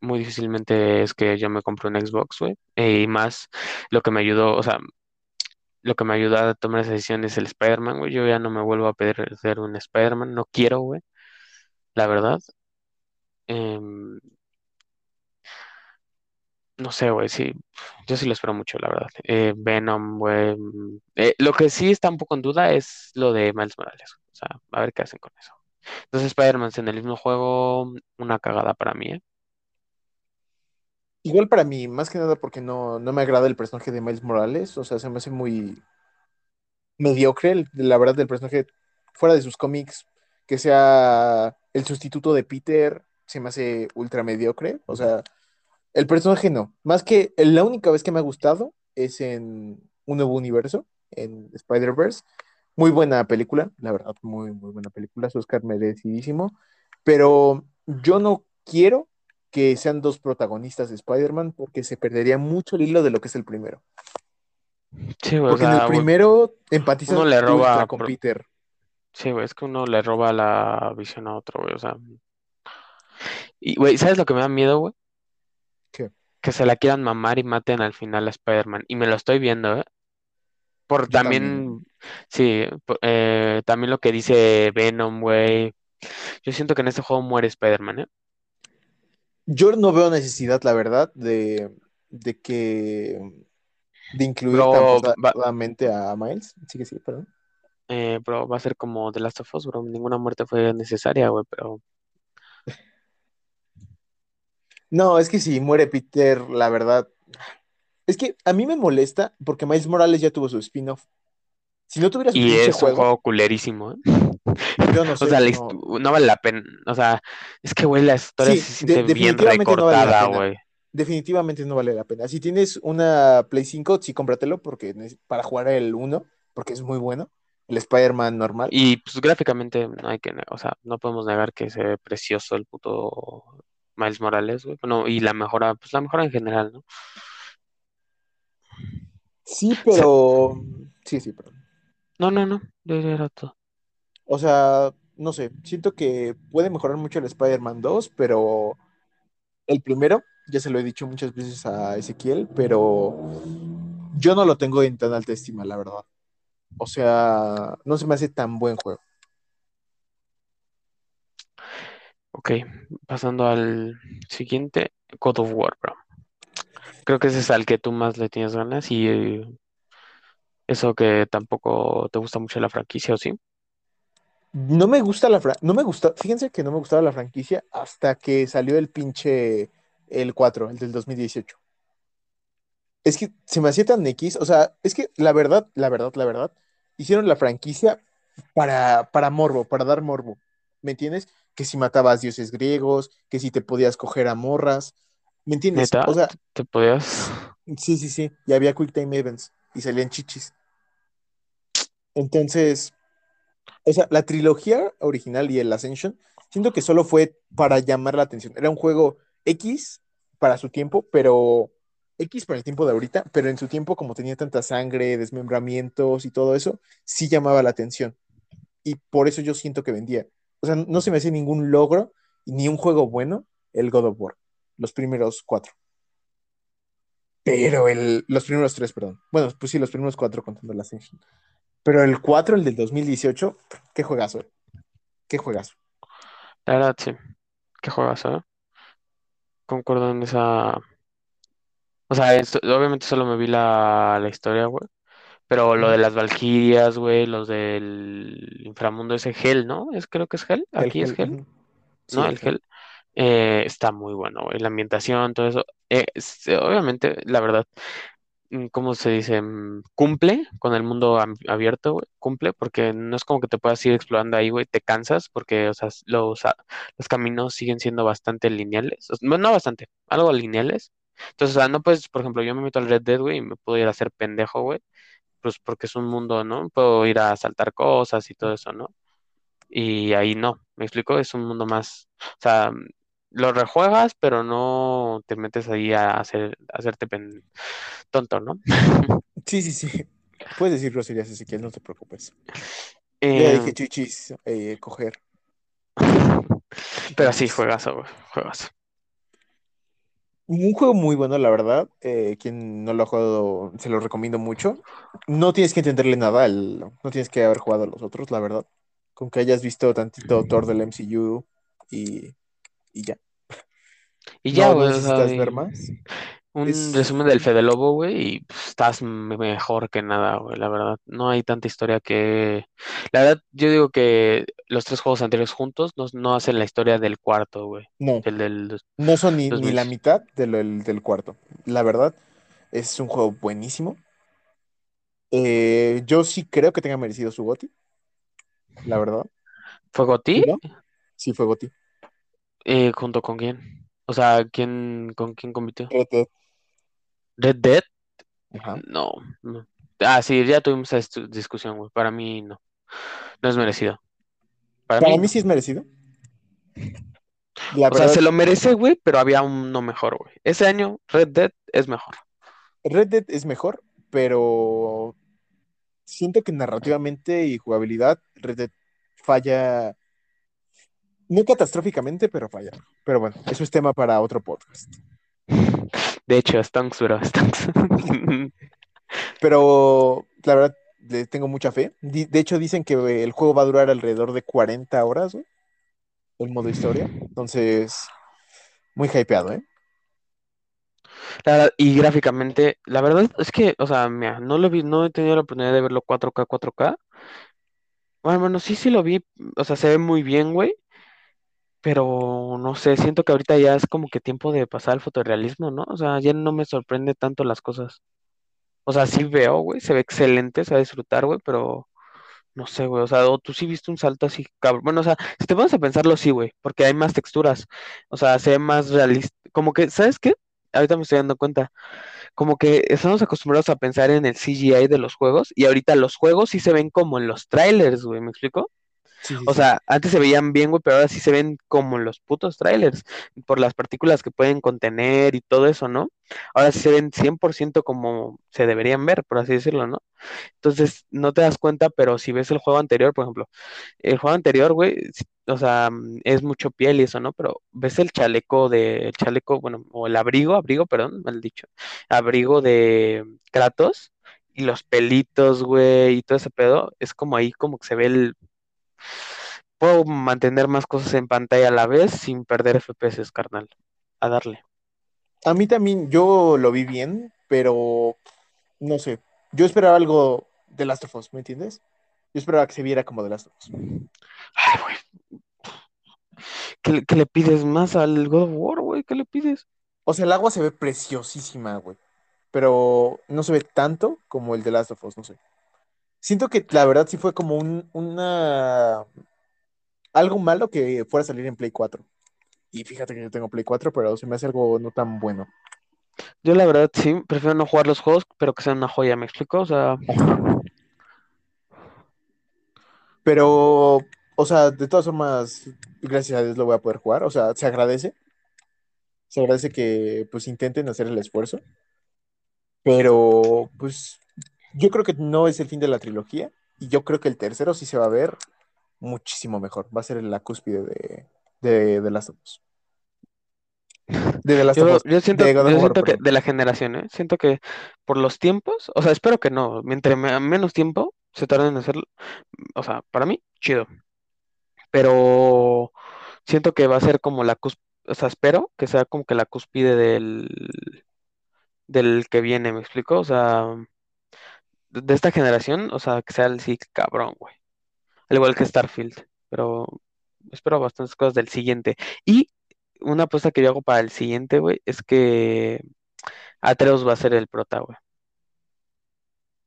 muy difícilmente es que yo me compre un Xbox, güey. Eh, y más lo que me ayudó, o sea, lo que me ayudó a tomar esa decisión es el Spider-Man, güey. Yo ya no me vuelvo a pedir ser un Spider-Man, no quiero, güey, la verdad. Em, no sé, güey, sí, yo sí lo espero mucho, la verdad. Eh, Venom, güey. mm, eh, lo que sí está un poco en duda es lo de Miles Morales. O sea, a ver qué hacen con eso. Entonces, Spider-Man en el mismo juego, una cagada para mí, ¿eh? Igual para mí, más que nada porque no, no me agrada el personaje de Miles Morales, o sea, se me hace muy mediocre, la verdad, del personaje fuera de sus cómics, que sea el sustituto de Peter, se me hace ultra mediocre, o sea, el personaje no, más que la única vez que me ha gustado es en un nuevo universo, en Spider-Verse, muy buena película, la verdad, muy, muy buena película, es Oscar merecidísimo, pero yo no quiero que sean dos protagonistas de Spider-Man porque se perdería mucho el hilo de lo que es el primero. Sí, güey, o Porque en el sea, primero uno empatizas le roba, con Peter. sí, güey, es que uno le roba la visión a otro, güey, o sea. Y, güey, ¿sabes lo que me da miedo, güey? ¿Qué? Que se la quieran mamar y maten al final a Spider-Man. Y me lo estoy viendo, ¿eh? Por también. también, sí, por- eh, también lo que dice Venom, güey. Yo siento que en este juego muere Spider-Man, ¿eh? Yo no veo necesidad, la verdad, de, de que de incluir tan Bro, va, forzadamente a Miles. Sí que sí, perdón. eh, bro, va a ser como The Last of Us, bro. Ninguna muerte fue necesaria, güey, pero No, es que si muere Peter, la verdad. Es que a mí me molesta porque Miles Morales ya tuvo su spin-off. Si no tuviera su Y es un juego, culerísimo, ¿eh? yo no O sea, sé, la hist- no. no vale la pena. O sea, es que, güey, la historia Sí, se de- siente bien definitivamente no vale la recortada, pena. güey. Definitivamente no vale la pena. Si tienes una Play 5, sí cómpratelo porque para jugar el uno porque es muy bueno. El Spider-Man normal. Y pues gráficamente no hay que, o sea, no podemos negar que se ve precioso el puto Miles Morales, güey. Bueno, y la mejora, pues la mejora en general, ¿no? Sí, pero. Sí, sí, perdón. No, no, no, era todo. O sea, no sé. Siento que puede mejorar mucho el Spider-Man 2, pero el primero, ya se lo he dicho muchas veces a Ezequiel, pero yo no lo tengo en tan alta estima, la verdad. O sea, no se me hace tan buen juego. Ok, pasando al siguiente, God of War, bro. Creo que ese es al que tú más le tienes ganas y eh, eso que tampoco te gusta mucho la franquicia, ¿o sí? No me gusta la fran- no me gusta, fíjense que no me gustaba la franquicia hasta que salió el pinche el 4, el del 2018. Es que se me hacía tan X, o sea, es que la verdad, la verdad, la verdad, hicieron la franquicia para, para morbo, para dar morbo. ¿Me entiendes? Que si matabas dioses griegos, que si te podías coger a morras. ¿Me entiendes? Neta, O sea, te, podías. sí, sí, sí. Y había Quick Time Events y salían chichis. Entonces, o sea, la trilogía original y el Ascension, siento que solo fue para llamar la atención. Era un juego X para su tiempo, pero X para el tiempo de ahorita, pero en su tiempo, como tenía tanta sangre, desmembramientos y todo eso, sí llamaba la atención. Y por eso yo siento que vendía. O sea, no se me hace ningún logro ni un juego bueno el God of War, los primeros cuatro. Pero el, los primeros tres, perdón. Bueno, pues sí, los primeros cuatro contando el Ascension. Pero el 4, el del 2018, qué juegazo, eh. qué juegazo. La verdad, sí. Qué juegas, ¿eh? Concuerdo en esa. O sea, obviamente solo me vi la, la historia, güey. Pero lo de las Valquirias, güey, los del inframundo ese Hell, ¿no? Es, creo que es Hell. Hell, Aquí es ujú. Sí, ¿no? el El Hell. Hell. Eh, está muy bueno, güey. La ambientación, todo eso. Eh, es- obviamente, la verdad, mm, ¿cómo se dice? Mm, Cumple con el mundo abierto, güey. Cumple, porque no es como que te puedas ir explorando ahí, güey. Te cansas, porque, o sea, los, a- los caminos siguen siendo bastante lineales. O sea, no no bastante, algo lineales. Entonces, o sea, no puedes, por ejemplo, yo me meto al Red Dead, güey, y me puedo ir a hacer pendejo, güey. Pues porque es un mundo, ¿no? Puedo ir a saltar cosas y todo eso, ¿no? Y ahí no, ¿me explico? Es un mundo más, o sea, lo rejuegas, pero no te metes ahí a hacer, a hacerte pen- tonto, ¿no? Sí, sí, sí. Puedes decir groserías, Ezequiel, no te preocupes. Ya Eh, dije chichis, eh, coger. pero sí, juegazo, güey, juegazo. Un juego muy bueno, la verdad. eh, quien no lo ha jugado, se lo recomiendo mucho. No tienes que entenderle nada, al- no tienes que haber jugado a los otros, la verdad. Con que hayas visto tantito Thor del MCU y, y ya. Y ya, No, no güey, o sea, necesitas ver más. Un Es, resumen del Fede Lobo, güey, y pues, estás me- mejor que nada, güey, la verdad. No hay tanta historia que... La verdad, yo digo que los tres juegos anteriores juntos no, no hacen la historia del cuarto, güey. no, El del dos- no son ni, ni 2000. la mitad de lo del, del cuarto. La verdad, es un juego buenísimo. Eh, yo sí creo que tenga merecido su GOTY, la verdad. ¿Fue no? Sí fue GOTY. Eh, ¿junto con quién? O sea, ¿quién, con quién compitió? Red Dead. ¿Red Dead? Ajá. No, no. Ah, sí, ya tuvimos esa discusión, güey. Para mí no. No es merecido. Para Para mí sí es merecido. La O sea, se lo merece, güey, pero había uno mejor, güey. Ese año Red Dead es mejor. Red Dead es mejor, pero siento que narrativamente y jugabilidad, Red Dead falla, no catastróficamente, pero falla. Pero bueno, eso es tema para otro podcast. De hecho, Stunks, bro, Stunks. Pero la verdad, tengo mucha fe. De hecho, dicen que el juego va a durar alrededor de 40 horas, güey, el modo historia. Entonces, muy hypeado, ¿eh? La verdad, y gráficamente, la verdad es que, o sea, mira, no lo vi, no he tenido la oportunidad de verlo 4K, 4K. Bueno, bueno, sí, sí lo vi, o sea, se ve muy bien, güey, pero no sé, siento que ahorita ya es como que tiempo de pasar al fotorrealismo, ¿no? O sea, ya no me sorprende tanto las cosas. O sea, sí veo, güey, se ve excelente, se va a disfrutar, güey, pero no sé, güey, o sea, o tú sí viste un salto así, cabrón. Bueno, o sea, si te pones a pensarlo, sí, güey, porque hay más texturas, o sea, se ve más realista, como que, ¿sabes qué? Ahorita me estoy dando cuenta. como que estamos acostumbrados a pensar en el CGI de los juegos y ahorita los juegos sí se ven como en los trailers, güey, ¿me explico? Sí, sí, O sí. sea, antes se veían bien, güey, pero ahora sí se ven como en los putos trailers, por las partículas que pueden contener y todo eso, ¿no? Ahora sí se ven 100% como se deberían ver, por así decirlo, ¿no? Entonces, no te das cuenta, pero si ves el juego anterior, por ejemplo, el juego anterior, güey, o sea, es mucho piel y eso, ¿no? Pero ves el chaleco de, el chaleco, bueno, o el abrigo, abrigo, perdón, mal dicho, abrigo de Kratos y los pelitos, güey, y todo ese pedo, es como ahí como que se ve el... Puedo mantener más cosas en pantalla a la vez sin perder FPS, carnal. A darle. A mí también, yo lo vi bien, pero no sé. Yo esperaba algo de Last of Us, ¿me entiendes? Yo esperaba que se viera como de Last of Us. Ay, güey. ¿Qué, le- qué le pides más al God of War, güey? ¿Qué le pides? O sea, el agua se ve preciosísima, güey. Pero no se ve tanto como el de Last of Us, no sé. Siento que la verdad sí fue como un, una... algo malo que fuera a salir en Play 4. Y fíjate que yo tengo Play 4, pero se me hace algo no tan bueno. Yo la verdad sí, prefiero no jugar los juegos, pero que sean una joya, ¿me explico? O sea, Pero, o sea, de todas formas, gracias a Dios lo voy a poder jugar. O sea, se agradece. Se agradece que pues intenten hacer el esfuerzo. Pero, pues, yo creo que no es el fin de la trilogía. Y yo creo que el tercero sí se va a ver muchísimo mejor. Va a ser la cúspide de, de, de Last of Us. De The Last of yo, Us. yo siento, De yo War, siento que de la generación, ¿eh? Siento que por los tiempos, o sea, espero que no, mientras me- menos tiempo se tarden en hacerlo, o sea, para mí, chido. Pero siento que va a ser como la cúspide, o sea, espero que sea como que la cúspide del, del que viene, ¿me explico? O sea, de esta generación, o sea, que sea el sí cabrón, güey. Al igual que Starfield, pero espero bastantes cosas del siguiente. Y una apuesta que yo hago para el siguiente, güey, es que Atreus va a ser el prota, güey.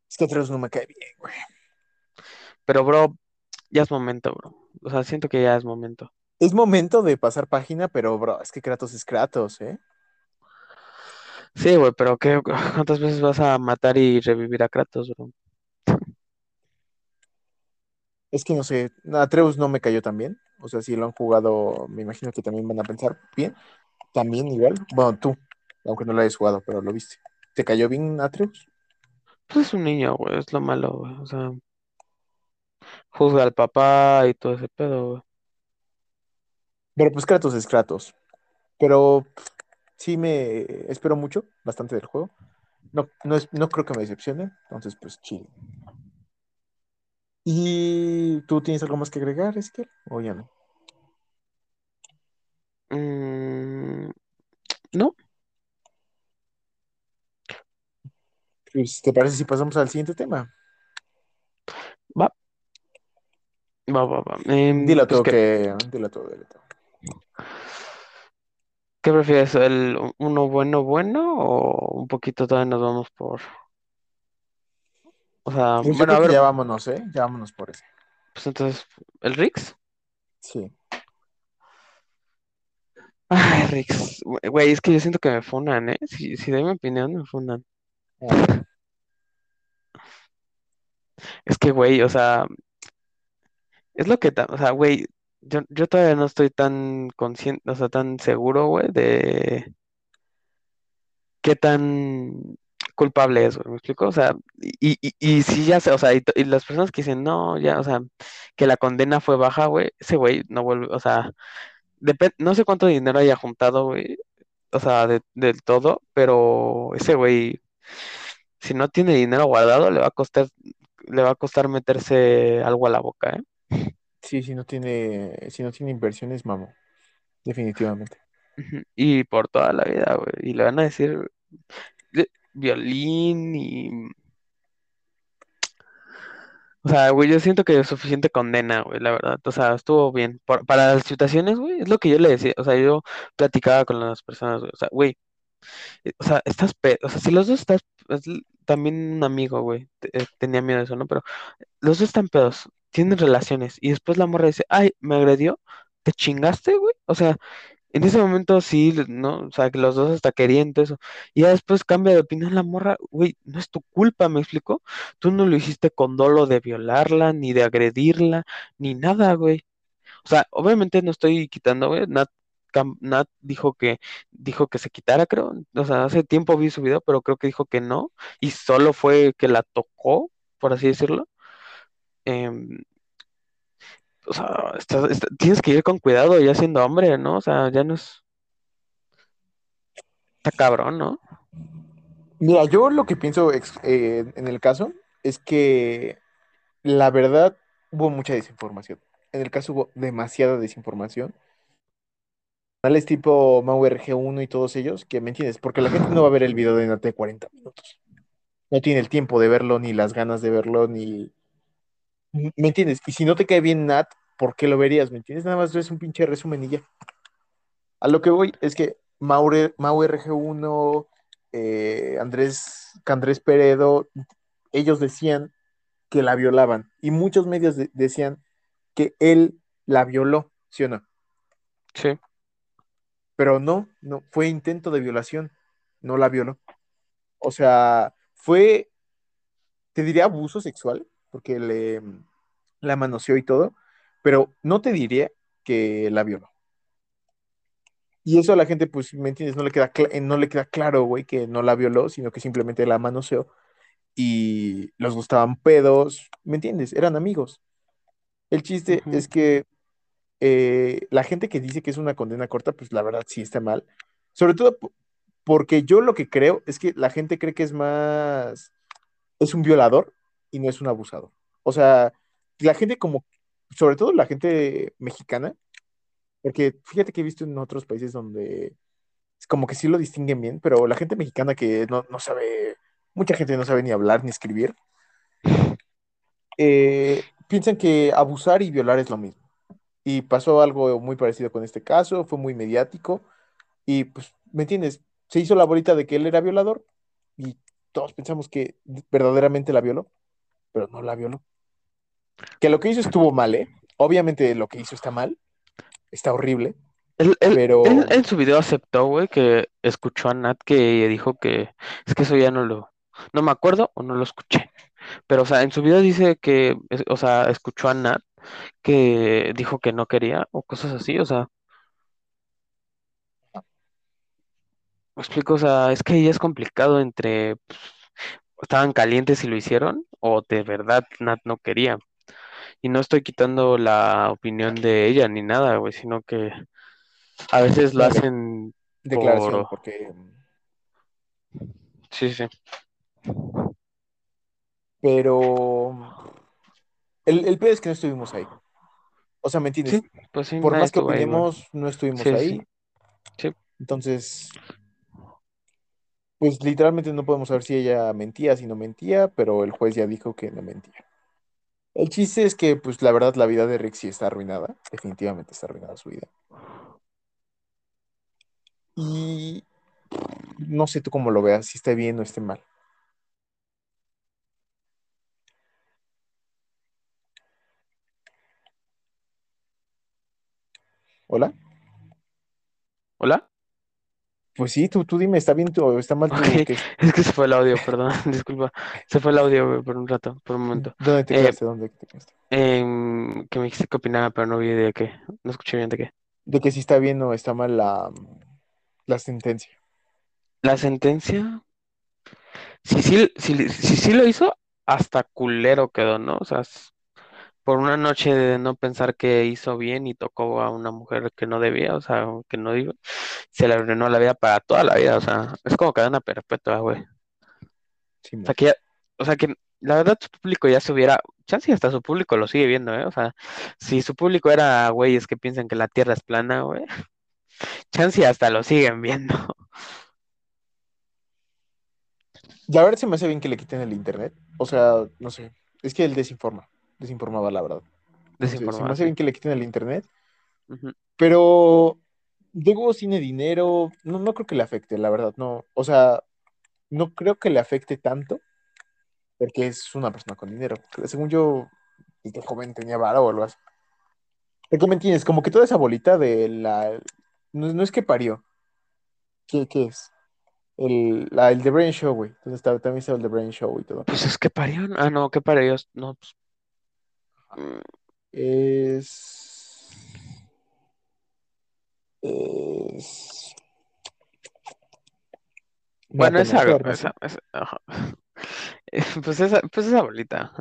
Es que otros no me cae bien, güey. Pero, bro, ya es momento, bro. O sea, siento que ya es momento. Es momento de pasar página, pero, bro, es que Kratos es Kratos, ¿eh? Sí, güey, pero ¿qué, cuántas veces vas a matar y revivir a Kratos, bro? Es que no sé, Atreus no me cayó tan bien. O sea, si lo han jugado, me imagino que también van a pensar bien. También igual. Bueno, tú, aunque no lo hayas jugado, pero lo viste. ¿Te cayó bien Atreus? Pues es un niño, güey, es lo malo, güey. O sea, juzga al papá y todo ese pedo, güey. Pero pues Kratos es Kratos. Pero pff, sí me espero mucho, bastante del juego. No, no, es, no creo que me decepcione. Entonces, pues chill. ¿Y tú tienes algo más que agregar, Ezequiel? ¿O ya no? Mm, no, Pues, ¿te parece si pasamos al siguiente tema? Va, va, va, va. Em, Dilo pues, todo ¿qué, que. Dilo todo, dilo todo. Qué prefieres? ¿El uno bueno, bueno o un poquito todavía nos vamos por... O sea, yo bueno, creo a que ver, ya vámonos, ¿eh? Ya vámonos por ese. pues entonces, ¿el Rix? Sí. Ay, Rix. Güey, es que yo siento que me funan, ¿eh? Si, si doy mi opinión, me funan. A ver. Es que, güey, o sea, es lo que, ta- o sea, güey, yo, yo todavía no estoy tan consciente, o sea, tan seguro, güey, de qué tan culpable es, güey, ¿me explico? O sea, y, y, y sí ya sé, o sea, y, y las personas que dicen, no, ya, o sea, que la condena fue baja, güey, ese güey no vuelve, o sea, depen- no sé cuánto dinero haya juntado, güey, o sea, de, del todo, pero ese güey, si no tiene dinero guardado, le va a costar, le va a costar meterse algo a la boca, ¿eh? Sí, si no tiene, si no tiene inversiones, mamo. Definitivamente. Y por toda la vida, güey. Y le van a decir de- violín y... O sea, güey, yo siento que es suficiente condena, güey, la verdad. O sea, estuvo bien. Para las situaciones, güey, es lo que yo le decía. O sea, yo platicaba con las personas, güey. O sea, güey, eh, o sea, estás... pe- O sea, si los dos estás... también un amigo, güey, eh, tenía miedo de eso, ¿no? Pero los dos están pedos, tienen relaciones. Y después la morra dice, ay, me agredió. ¿Te chingaste, güey? O sea... En ese momento sí, ¿no? O sea, que los dos hasta querían todo eso. Y ya después cambia de opinión la morra, güey, no es tu culpa, ¿me explico? Tú no lo hiciste con dolo de violarla, ni de agredirla, ni nada, güey. O sea, obviamente no estoy quitando, güey. Nat, cam- Nat dijo que, dijo que se quitara, creo. O sea, hace tiempo vi su video, pero creo que dijo que no. Y solo fue que la tocó, por así decirlo. Em, o sea, tienes que ir con cuidado ya siendo hombre, ¿no? O sea, ya no es... Está cabrón, ¿no? Mira, yo lo que pienso eh, en el caso es que la verdad hubo mucha desinformación. En el caso hubo demasiada desinformación. Canales tipo MauRG 1 y todos ellos, que me entiendes, porque la gente no va a ver el video de Nat de 40 minutos. No tiene el tiempo de verlo, ni las ganas de verlo, ni... ¿Me entiendes? Y si no te cae bien Nat, ¿por qué lo verías? ¿Me entiendes? Nada más ves un pinche resumen y ya. A lo que voy es que Maure, Mau RG1, eh, Andrés, Andrés Peredo, ellos decían que la violaban y muchos medios de- decían que él la violó, ¿sí o no? Sí. Pero no, no, fue intento de violación, no la violó. O sea, fue, te diría abuso sexual, porque le la manoseó y todo, pero no te diría que la violó. Y eso a la gente, pues, ¿me entiendes? No le queda, no le queda claro, güey, que no la violó, sino que simplemente la manoseó y los gustaban pedos, ¿me entiendes? Eran amigos. El chiste es que eh, la gente que dice que es una condena corta, pues la verdad sí está mal. Sobre todo po- porque yo lo que creo es que la gente cree que es más, es un violador y no es un abusador. O sea, la gente como, sobre todo la gente mexicana, porque fíjate que he visto en otros países donde como que sí lo distinguen bien, pero la gente mexicana que no, no sabe, mucha gente no sabe ni hablar ni escribir, eh, piensan que abusar y violar es lo mismo. Y pasó algo muy parecido con este caso, fue muy mediático y pues, ¿me entiendes? Se hizo la bolita de que él era violador y todos pensamos que verdaderamente la violó, pero no la violó. Que lo que hizo estuvo mal, ¿eh? Obviamente lo que hizo está mal, está horrible, Él, él, pero él en su video aceptó, güey, que escuchó a Nat que dijo que es que eso ya no lo, no me acuerdo o no lo escuché. Pero, o sea, en su video dice que, o sea, escuchó a Nat que dijo que no quería o cosas así, o sea, me explico, o sea, es que ahí es complicado entre, pues, estaban calientes y lo hicieron o de verdad Nat no quería. Y no estoy quitando la opinión de ella ni nada, güey, sino que a veces lo hacen declaración, por... porque, Sí, sí. pero el, el peor es que no estuvimos ahí. O sea, ¿me entiendes? Sí, pues sí, Por más que ahí, opinemos, no estuvimos sí, ahí. sí. Entonces, Pues literalmente no podemos saber si ella mentía, si no mentía, pero el juez ya dijo que no mentía. El chiste es que, pues la verdad, la vida de Rick está arruinada. Definitivamente está arruinada su vida. Y no sé tú cómo lo veas, si está bien o esté mal. ¿Hola? ¿Hola? Pues sí, tú, tú dime, ¿está bien o está mal es que se fue el audio, perdón, disculpa. Se fue el audio, por un rato, por un momento. ¿Dónde te Eh, quedaste? ¿Dónde te quedaste? em, que me dijiste que opinaba, pero no vi de qué. No escuché bien de qué. De que si está bien o está mal la, la sentencia. La sentencia, si sí, si, si sí lo hizo, hasta culero quedó, ¿no? O sea, por una noche de no pensar que hizo bien y tocó a una mujer que no debía, o sea, que no digo, se le arruinó la vida para toda la vida, o sea, es como cadena perpetua, güey. O sea, que ya- o sea, que la verdad su público ya se hubiera, chance hasta su público lo sigue viendo, ¿eh? O sea, si su público era güeyes que piensan que la Tierra es plana, güey, chance hasta lo siguen viendo. La verdad se me hace bien que le quiten el internet. O sea, no sé. Es que él desinforma. Desinformaba, la verdad. Entonces, se me hace Desinformación. bien que le quiten el internet. Ujú. Pero Diego tiene dinero. No, no creo que le afecte, la verdad. No. O sea, no creo que le afecte tanto. Porque es una persona con dinero. Según yo, este joven tenía varo o algo así. ¿Qué me entiendes? Como que toda esa bolita de la. No, no es que parió. ¿Qué, qué es? El, la, el The Brain Show, güey. Entonces está- también está el The Brain Show y todo. Pues es que parió, ah, no, que parió, no, pues, Es. Es. Bueno, esa, ajá. Pues esa, pues esa bolita.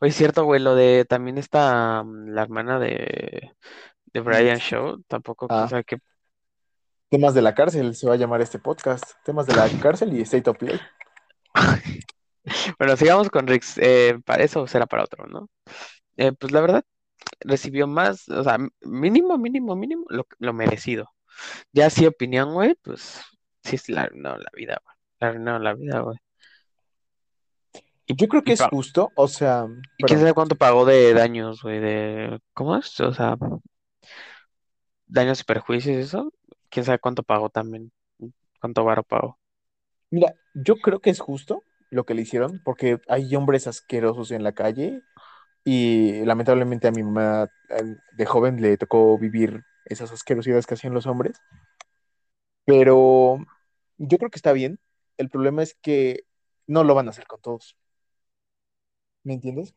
Oye, es cierto, güey, lo de también está mm, la hermana de, de Brian Show, tampoco, Ah, temas de la cárcel se va a llamar este podcast. Temas de la cárcel y State of Play. Bueno, sigamos con Rix, eh, para eso será para otro, ¿no? Eh, pues la verdad, recibió más, o sea, mínimo, mínimo, mínimo, lo, lo merecido. Ya sí, opinión, güey, pues sí, es la arruinaron la vida, güey. La la vida, güey. Y, Yo creo que y, es justo, o sea, y quién sabe cuánto pagó de daños, güey, de, ¿cómo es? O sea, daños y perjuicios, eso. Quién sabe cuánto pagó también, cuánto varo pagó. Mira, yo creo que es justo lo que le hicieron, porque hay hombres asquerosos en la calle y lamentablemente a mi mamá de joven le tocó vivir esas asquerosidades que hacían los hombres, pero yo creo que está bien. El problema es que no lo van a hacer con todos, ¿me entiendes?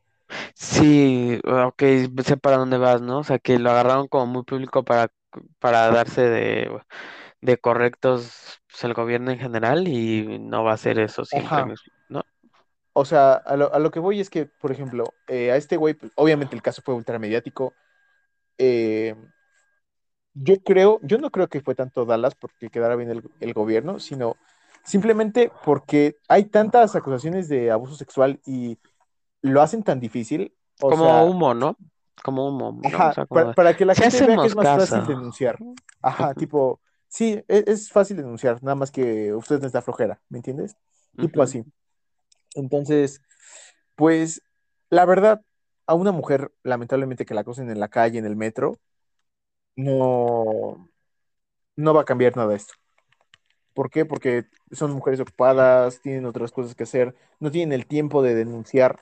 Sí, ok, sé para dónde vas, ¿no? O sea, que lo agarraron como muy público para, para darse de, de correctos pues, el gobierno en general y no va a ser eso siempre, Ajá. ¿Me expl- ¿no? O sea, a lo, a lo que voy es que, por ejemplo, eh, a este güey, pues, obviamente el caso fue ultramediático. eh, yo creo, yo no creo que fue tanto Dallas porque quedara bien el, el gobierno, sino simplemente porque hay tantas acusaciones de abuso sexual y lo hacen tan difícil. O Como sea, humo, ¿no? Como humo, ¿no? O ajá, sea, como para, para que la si gente vea que es más fácil denunciar. Ajá, tipo, sí, es, es fácil denunciar, nada más que usted les da flojera, ¿me entiendes? Tipo ujú. así. Entonces, pues, la verdad, a una mujer, lamentablemente que la acosen en la calle, en el metro, no, no va a cambiar nada esto. ¿Por qué? Porque son mujeres ocupadas, tienen otras cosas que hacer, no tienen el tiempo de denunciar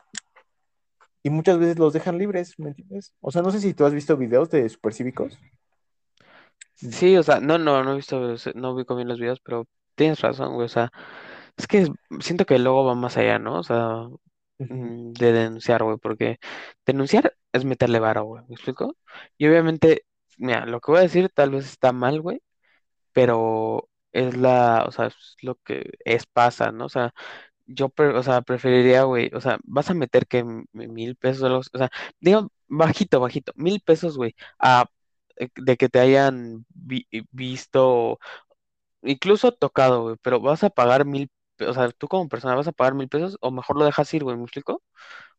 y muchas veces los dejan libres, ¿me entiendes? O sea, no sé si tú has visto videos de supercívicos. Sí, o sea, no, no, no he visto, no ubico bien los videos, pero tienes razón, güey, o sea, es que siento que luego va más allá, ¿no? O sea, mm, de denunciar, güey, porque denunciar es meterle varo, güey, ¿me explico? Y obviamente, mira, lo que voy a decir tal vez está mal, güey, pero es la, o sea, es lo que es pasa, ¿no? O sea, yo, pre- o sea, preferiría, güey, o sea, vas a meter que m- mil pesos, o algo así, o sea, digo, bajito, bajito, mil pesos, güey, a eh, de que te hayan vi- visto, incluso tocado, güey, pero vas a pagar mil, o sea, tú como persona vas a pagar mil pesos o mejor lo dejas ir, güey, ¿me explico?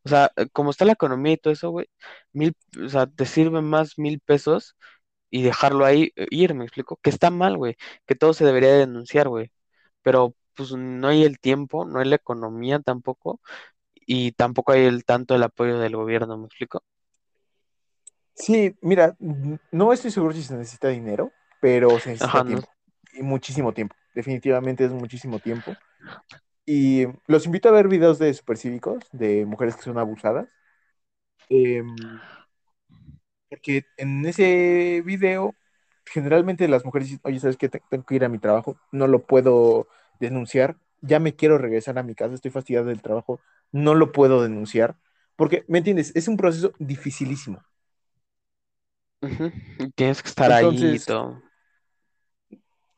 O sea, eh, como está la economía y todo eso, güey, mil, o sea, te sirven más mil pesos y dejarlo ahí eh, ir, ¿me explico? Que está mal, güey, que todo se debería de denunciar, güey, pero pues no hay el tiempo, no hay la economía tampoco, y tampoco hay el tanto el apoyo del gobierno, ¿me explico? Sí, mira, no estoy seguro si se necesita dinero, pero se necesita Ajá, no. tiempo. Y muchísimo tiempo. Definitivamente es muchísimo tiempo. Y los invito a ver videos de supercívicos, de mujeres que son abusadas. Em, porque en ese video, generalmente las mujeres dicen, oye, ¿sabes qué? Te- Tengo que ir a mi trabajo, no lo puedo denunciar, ya me quiero regresar a mi casa, estoy fastidiada del trabajo, no lo puedo denunciar. Porque, ¿me entiendes? Es un proceso dificilísimo. Tienes que estar ahí y Entonces, todo.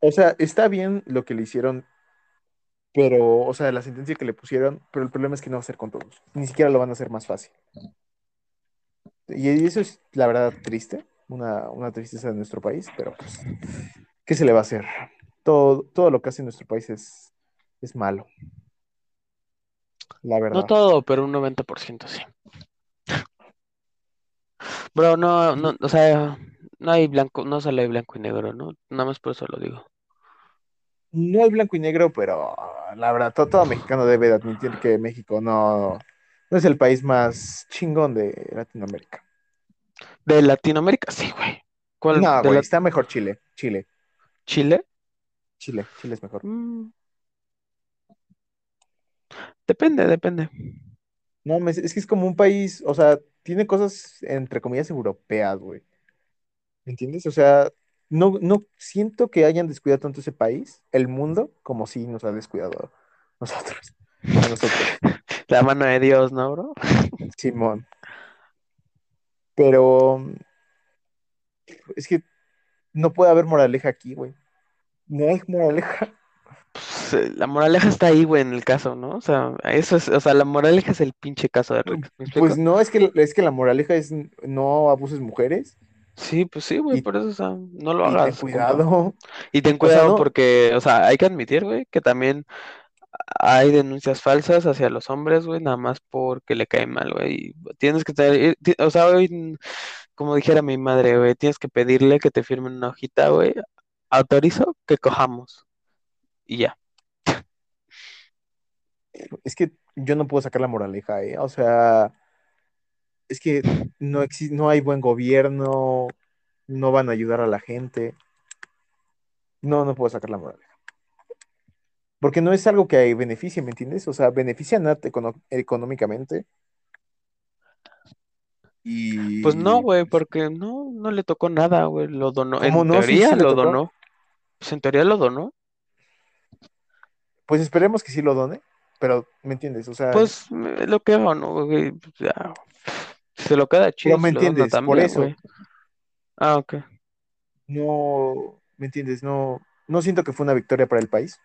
o sea, está bien lo que le hicieron, pero, o sea, la sentencia que le pusieron, pero el problema es que no va a ser con todos. Ni siquiera lo van a hacer más fácil. Y eso es, la verdad, triste, una, una tristeza de nuestro país, pero pues, ¿qué se le va a hacer? Todo, todo lo que hace nuestro país es, es malo, la No verdad. todo, pero un 90% sí. Bro, no, no, o sea, no hay blanco, no sale blanco y negro, ¿no? Nada más por eso lo digo. No es blanco y negro, pero la verdad, to- todo, mexicano debe de admitir que México no, no es el país más chingón de Latinoamérica. De Latinoamérica, sí, güey. ¿Cuál? No, ¿De güey, la está mejor Chile, Chile, Chile? Chile, Chile es mejor. Mm, depende, depende. No, es que es como un país, o sea, tiene cosas, entre comillas, europeas, güey. ¿Me entiendes? O sea, no, no siento que hayan descuidado tanto ese país, el mundo, como si nos ha descuidado nosotros, a nosotros, La mano de Dios, ¿no, bro? Simón. Pero es que no puede haber moraleja aquí, güey. No hay moraleja. Pues, eh, la moraleja está ahí, güey, en el caso, ¿no? O sea, eso es, o sea, la moraleja es el pinche caso de Rick, ¿me Pues no, es que, es que la moraleja es no abuses mujeres Sí, pues sí, güey, y, por eso, o sea, no lo y ten hagas, compa. cuidado. Y ten O sea, cuidado no, porque, o sea, hay que admitir, güey, que también hay denuncias falsas hacia los hombres, güey, nada más porque le cae mal, güey. y Tienes que tener, ti- o sea, mm, como dijera mi madre, güey, tienes que pedirle que te firmen una hojita, güey. Autorizo que cojamos. Y ya. es que yo no puedo sacar la moraleja, ¿eh? O sea, es que no no hay buen gobierno, no van a ayudar a la gente. No, no puedo sacar la moraleja. Porque no es algo que beneficie, ¿me entiendes? O sea, beneficia a económicamente Pues no, y güey, porque no, no le tocó nada, güey. Lo donó, ¿cómo en no? Teoría sí lo donó. Pues en teoría lo donó. Pues esperemos que sí lo done, pero ¿me entiendes? O sea, Pues me- lo que hago, ¿no? güey? Ya. Se lo queda chido, me lo dona entiendes, por eso. Ah, ok. no, ¿me entiendes? No, no siento que fue una victoria para el país.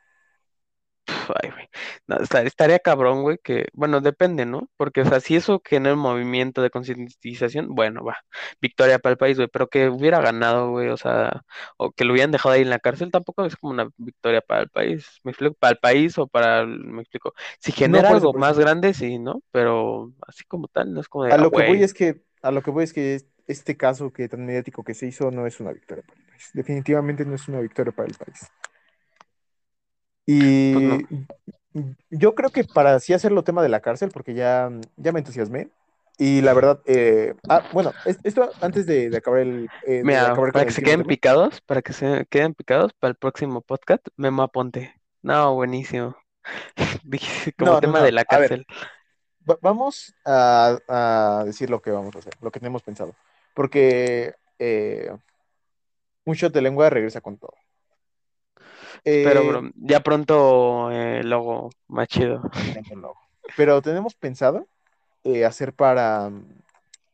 Ay, güey. No, estaría cabrón, güey, que, bueno, depende, ¿no? Porque, o sea, si eso genera un movimiento de concientización, bueno, va, victoria para el país, güey, pero que hubiera ganado, güey, o sea, o que lo hubieran dejado ahí en la cárcel, tampoco es como una victoria para el país, me explico, para el país o para, el- me explico, si genera algo eso. más grande, sí, ¿no? Pero así como tal, no es como de, A ah, lo que voy es que, a lo que voy es que es- este caso que tan mediático que se hizo no es una victoria para el país. Definitivamente no es una victoria para el país. Pues no. Y yo creo que para así hacerlo tema de la cárcel, porque ya, ya me entusiasmé. Y la verdad, eh, ah, bueno, es- esto antes de, de acabar el, eh, de acabar para que el se queden tema. picados, para que se queden picados para el próximo podcast, Memo Aponte. No, buenísimo. Como No, no, tema de la A ver, cárcel. va- vamos a, a decir lo que vamos a hacer, lo que tenemos pensado. Porque eh, un shot de lengua regresa con todo. Espero, Eh, bro. Ya pronto eh, logo más chido. Pero tenemos pensado eh, hacer para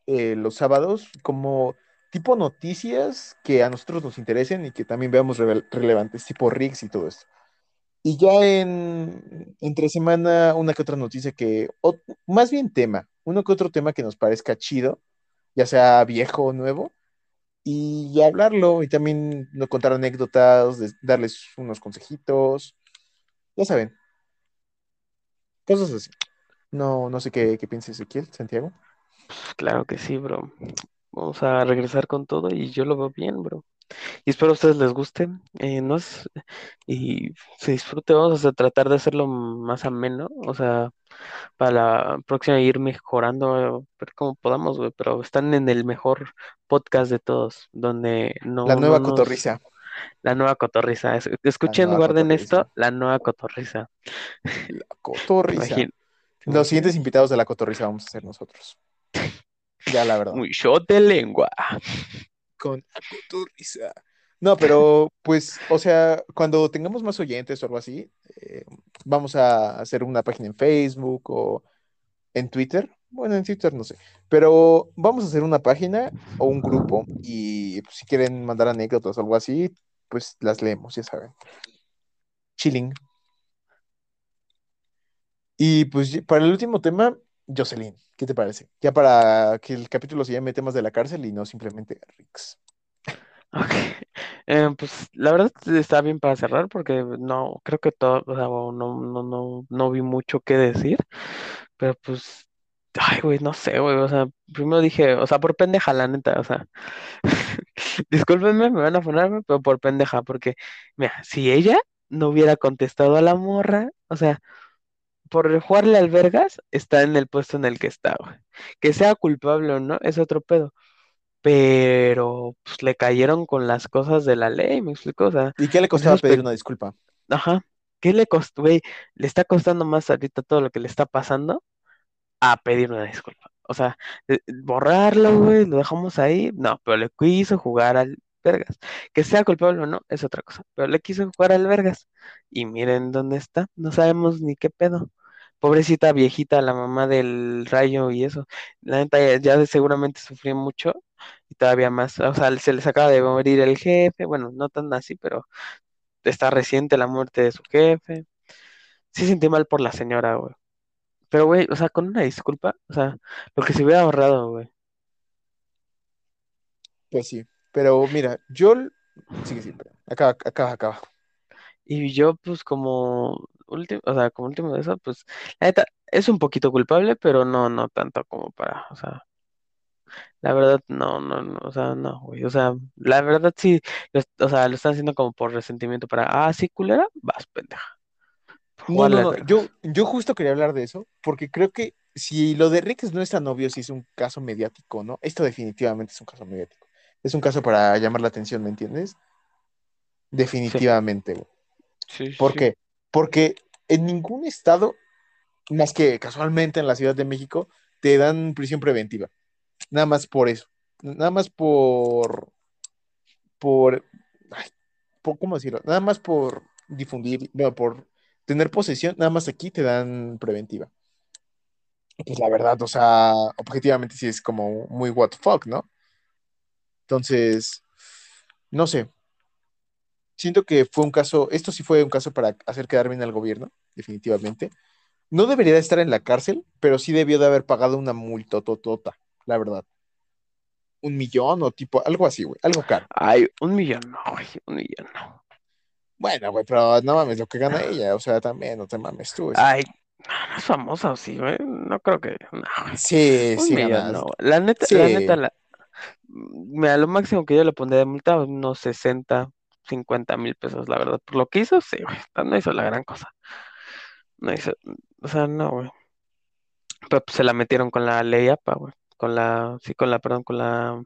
eh, los sábados como tipo noticias que a nosotros nos interesen y que también veamos rele- relevantes, tipo Riggs y todo esto. Y ya en entre semana una que otra noticia que, o más bien tema, uno que otro tema que nos parezca chido, ya sea viejo o nuevo, y hablarlo y también contar anécdotas, darles unos consejitos, ya saben, cosas así. No, no sé qué, qué piensa Ezequiel, Santiago. Pues claro que sí, bro. Vamos a regresar con todo y yo lo veo bien, bro. Y espero a ustedes les guste. eh, no es- y se disfrute, vamos a tratar de hacerlo más ameno. O sea, para la próxima ir mejorando, ver cómo podamos, güey. Pero están en el mejor podcast de todos, donde La no, no nueva nos. cotorriza. La nueva cotorriza. Es- La Escuchen, guarden esto, la nueva cotorriza. La ¿Te cotorriza. Los siguientes invitados de la cotorriza vamos a ser nosotros. Ya, la verdad. Muy shot de lengua. Con. No, pero pues, o sea, cuando tengamos más oyentes o algo así, eh, vamos a hacer una página en Facebook o en Twitter. Bueno, en Twitter no sé. Pero vamos a hacer una página o un grupo y pues, si quieren mandar anécdotas o algo así, pues las leemos, ya saben. Chilling. Y pues para el último tema, Jocelyn, ¿qué te parece? Ya para que el capítulo se llame temas de la cárcel y no simplemente Rix. Ok. Eh, pues la verdad está bien para cerrar porque no, creo que todo, o sea, no, no, no, no vi mucho que decir, pero pues, ay, güey, no sé, güey, o sea, primero dije, o sea, por pendeja, la neta, o sea, discúlpenme, me van a fonarme, pero por pendeja, porque, mira, si ella no hubiera contestado a la morra, o sea, por jugarle al vergas, está en el puesto en el que está, güey. Que sea culpable o no, es otro pedo pero pues le cayeron con las cosas de la ley, me explico, o sea, ¿Y qué le en costaba pedir pe- una disculpa? ajá, ¿qué le costó, güey? Le está costando más ahorita todo lo que le está pasando a pedir una disculpa. O sea, borrarlo, güey, lo dejamos ahí, no, pero le quiso jugar al vergas. Que sea culpable o no, es otra cosa, pero le quiso jugar al vergas. Y miren dónde está, no sabemos ni qué pedo. Pobrecita viejita, la mamá del rayo y eso. La neta ya, seguramente sufrió mucho y todavía más. O sea, se les acaba de morir el jefe. Bueno, no tan así, pero está reciente la muerte de su jefe. Sí sentí mal por la señora. Pero, güey, o sea, con una disculpa, o sea, lo que se hubiera ahorrado, güey. Pues sí, pero mira, yo... Sigue, pero acaba, acaba, acaba. Y yo, pues, como último, o sea, como último de eso, pues, la neta, es un poquito culpable, pero no, no tanto como para, o sea, la verdad, no, no, no, o sea, no, güey, o sea, la verdad sí, o sea, lo están haciendo como por resentimiento para, ah, sí, culera, vas, pendeja, No, no, no, yo, yo justo quería hablar de eso, porque creo que si lo de Rix no es tan obvio, si es un caso mediático, ¿no? Esto definitivamente es un caso mediático. Es un caso para llamar la atención, ¿me entiendes? Definitivamente, güey. sí, ¿Por sí. qué? Porque en ningún estado, más que casualmente en la Ciudad de México, te dan prisión preventiva. Nada más por eso. Nada más por, por, ay, por- ¿cómo decirlo? Nada más por difundir, bueno, por tener posesión, nada más aquí te dan preventiva. Pues la verdad, o sea, objetivamente sí es como muy what the fuck, ¿no? Entonces, no sé, siento que fue un caso, esto sí fue un caso para hacer quedar bien al gobierno, definitivamente. No debería de estar en la cárcel, pero sí debió de haber pagado una multototota, la verdad. Un millón o tipo, algo así, güey, algo caro. Ay, un millón, no, güey, un millón, no. Bueno, güey, pero no mames, lo que gana ella, o sea, también, no te mames tú. Ay, no es famosa o sí, güey, no creo que, no. Sí, Un sí millón, no. La neta, la neta, la, Mira, lo máximo que yo le pondría de multa, unos 60, 50 mil pesos, la verdad. Por lo que hizo, sí, güey. No no hizo la gran cosa. No hizo, o sea, no, güey. Pero pues, se la metieron con la ley APA, güey. Con la, sí, con la, perdón, con la,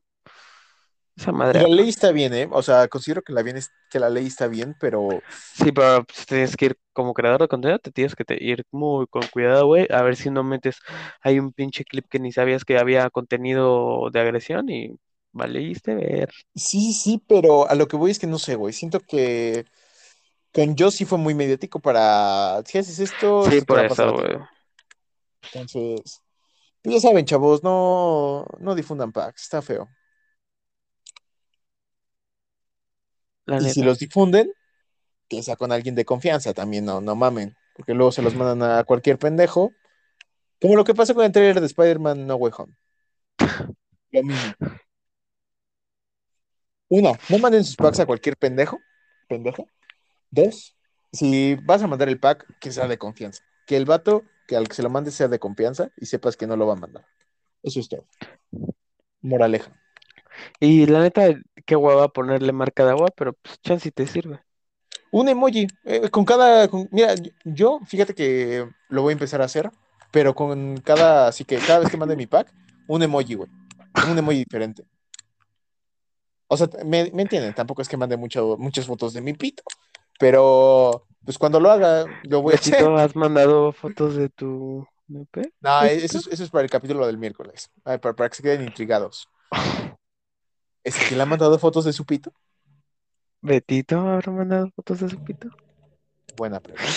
esa madre la ley está bien, ¿eh? O sea, considero que la, bien es- que la ley está bien, pero Sí, pero pues, tienes que ir como creador de contenido, te tienes que te- ir muy con cuidado, güey. A ver si no metes, hay un pinche clip que ni sabías que había contenido de agresión y valiste ver. sí, sí, pero a lo que voy es que no sé, güey. Siento que con yo sí fue muy mediático para, si haces esto, Sí, por eso, güey. Entonces, pues ya saben, chavos, no, no difundan packs, está feo. La Y si los difunden, que sea con alguien de confianza también, no, no mamen, porque luego se los mandan a cualquier pendejo, como lo que pasó con el trailer de Spider-Man No Way Home. Lo mismo. Uno, no manden sus packs a cualquier pendejo, pendejo. Dos, si vas a mandar el pack, que sea de confianza. Que el vato que al que se lo mande sea de confianza y sepas que no lo va a mandar. Eso es todo. Moraleja. Y la neta, qué hueva ponerle marca de agua, pero pues chance si te sirve. Un emoji, eh, con cada, con- mira, yo, fíjate que lo voy a empezar a hacer, pero con cada, así que cada vez que mande mi pack, un emoji, güey, un emoji diferente. O sea, me, me entienden, tampoco es que mande mucho, muchas fotos de mi pito, pero pues cuando lo haga, lo voy a hacer. ¿has mandado fotos de tu? No, eso es, eso es para el capítulo del miércoles, para, para que se queden intrigados. ¿Es que le ha mandado fotos de su pito? ¿Betito habrá mandado fotos de su pito? Buena pregunta.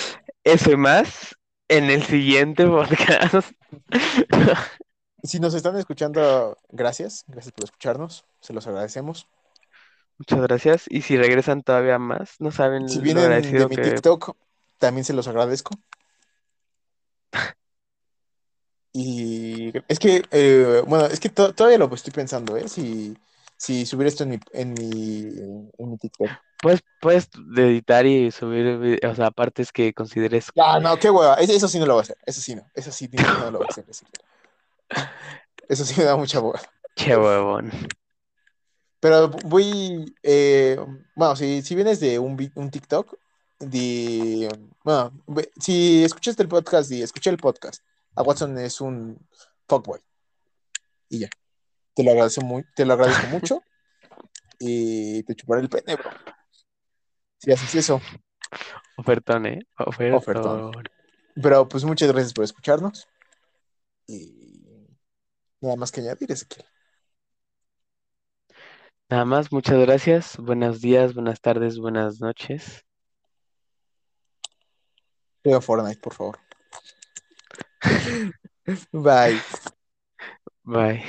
Eso y más en el siguiente podcast. Si nos están escuchando, gracias, gracias por escucharnos, se los agradecemos. Muchas gracias. Y si regresan todavía más, no saben Si lo vienen de mi que TikTok, también se los agradezco. Y es que, eh, bueno, es que to- todavía lo estoy pensando, ¿eh? Si, si subir esto en mi, en mi, en mi TikTok. puedes, puedes editar y subir, vi- o sea, partes que consideres. Ah, no, qué hueva. Eso, eso sí no lo voy a hacer. Eso sí no. Eso sí no lo voy a hacer. Eso, eso sí me da mucha hueva. Che huevón. Pero voy, eh, bueno, si, si vienes de un, un TikTok, de, bueno, si escuchaste el podcast y escuché el podcast, a Watson es un fuckboy. Y ya. Te lo agradezco, muy, te lo agradezco mucho y te chuparé el pene, bro. Si haces eso. Ofertón, ¿eh? Ofertón. Ofertón. Pero pues muchas gracias por escucharnos. Y nada más que añadir, Ezequiel. Nada más, muchas gracias. Buenos días, buenas tardes, buenas noches. Juega Fortnite, por favor. Bye. Bye.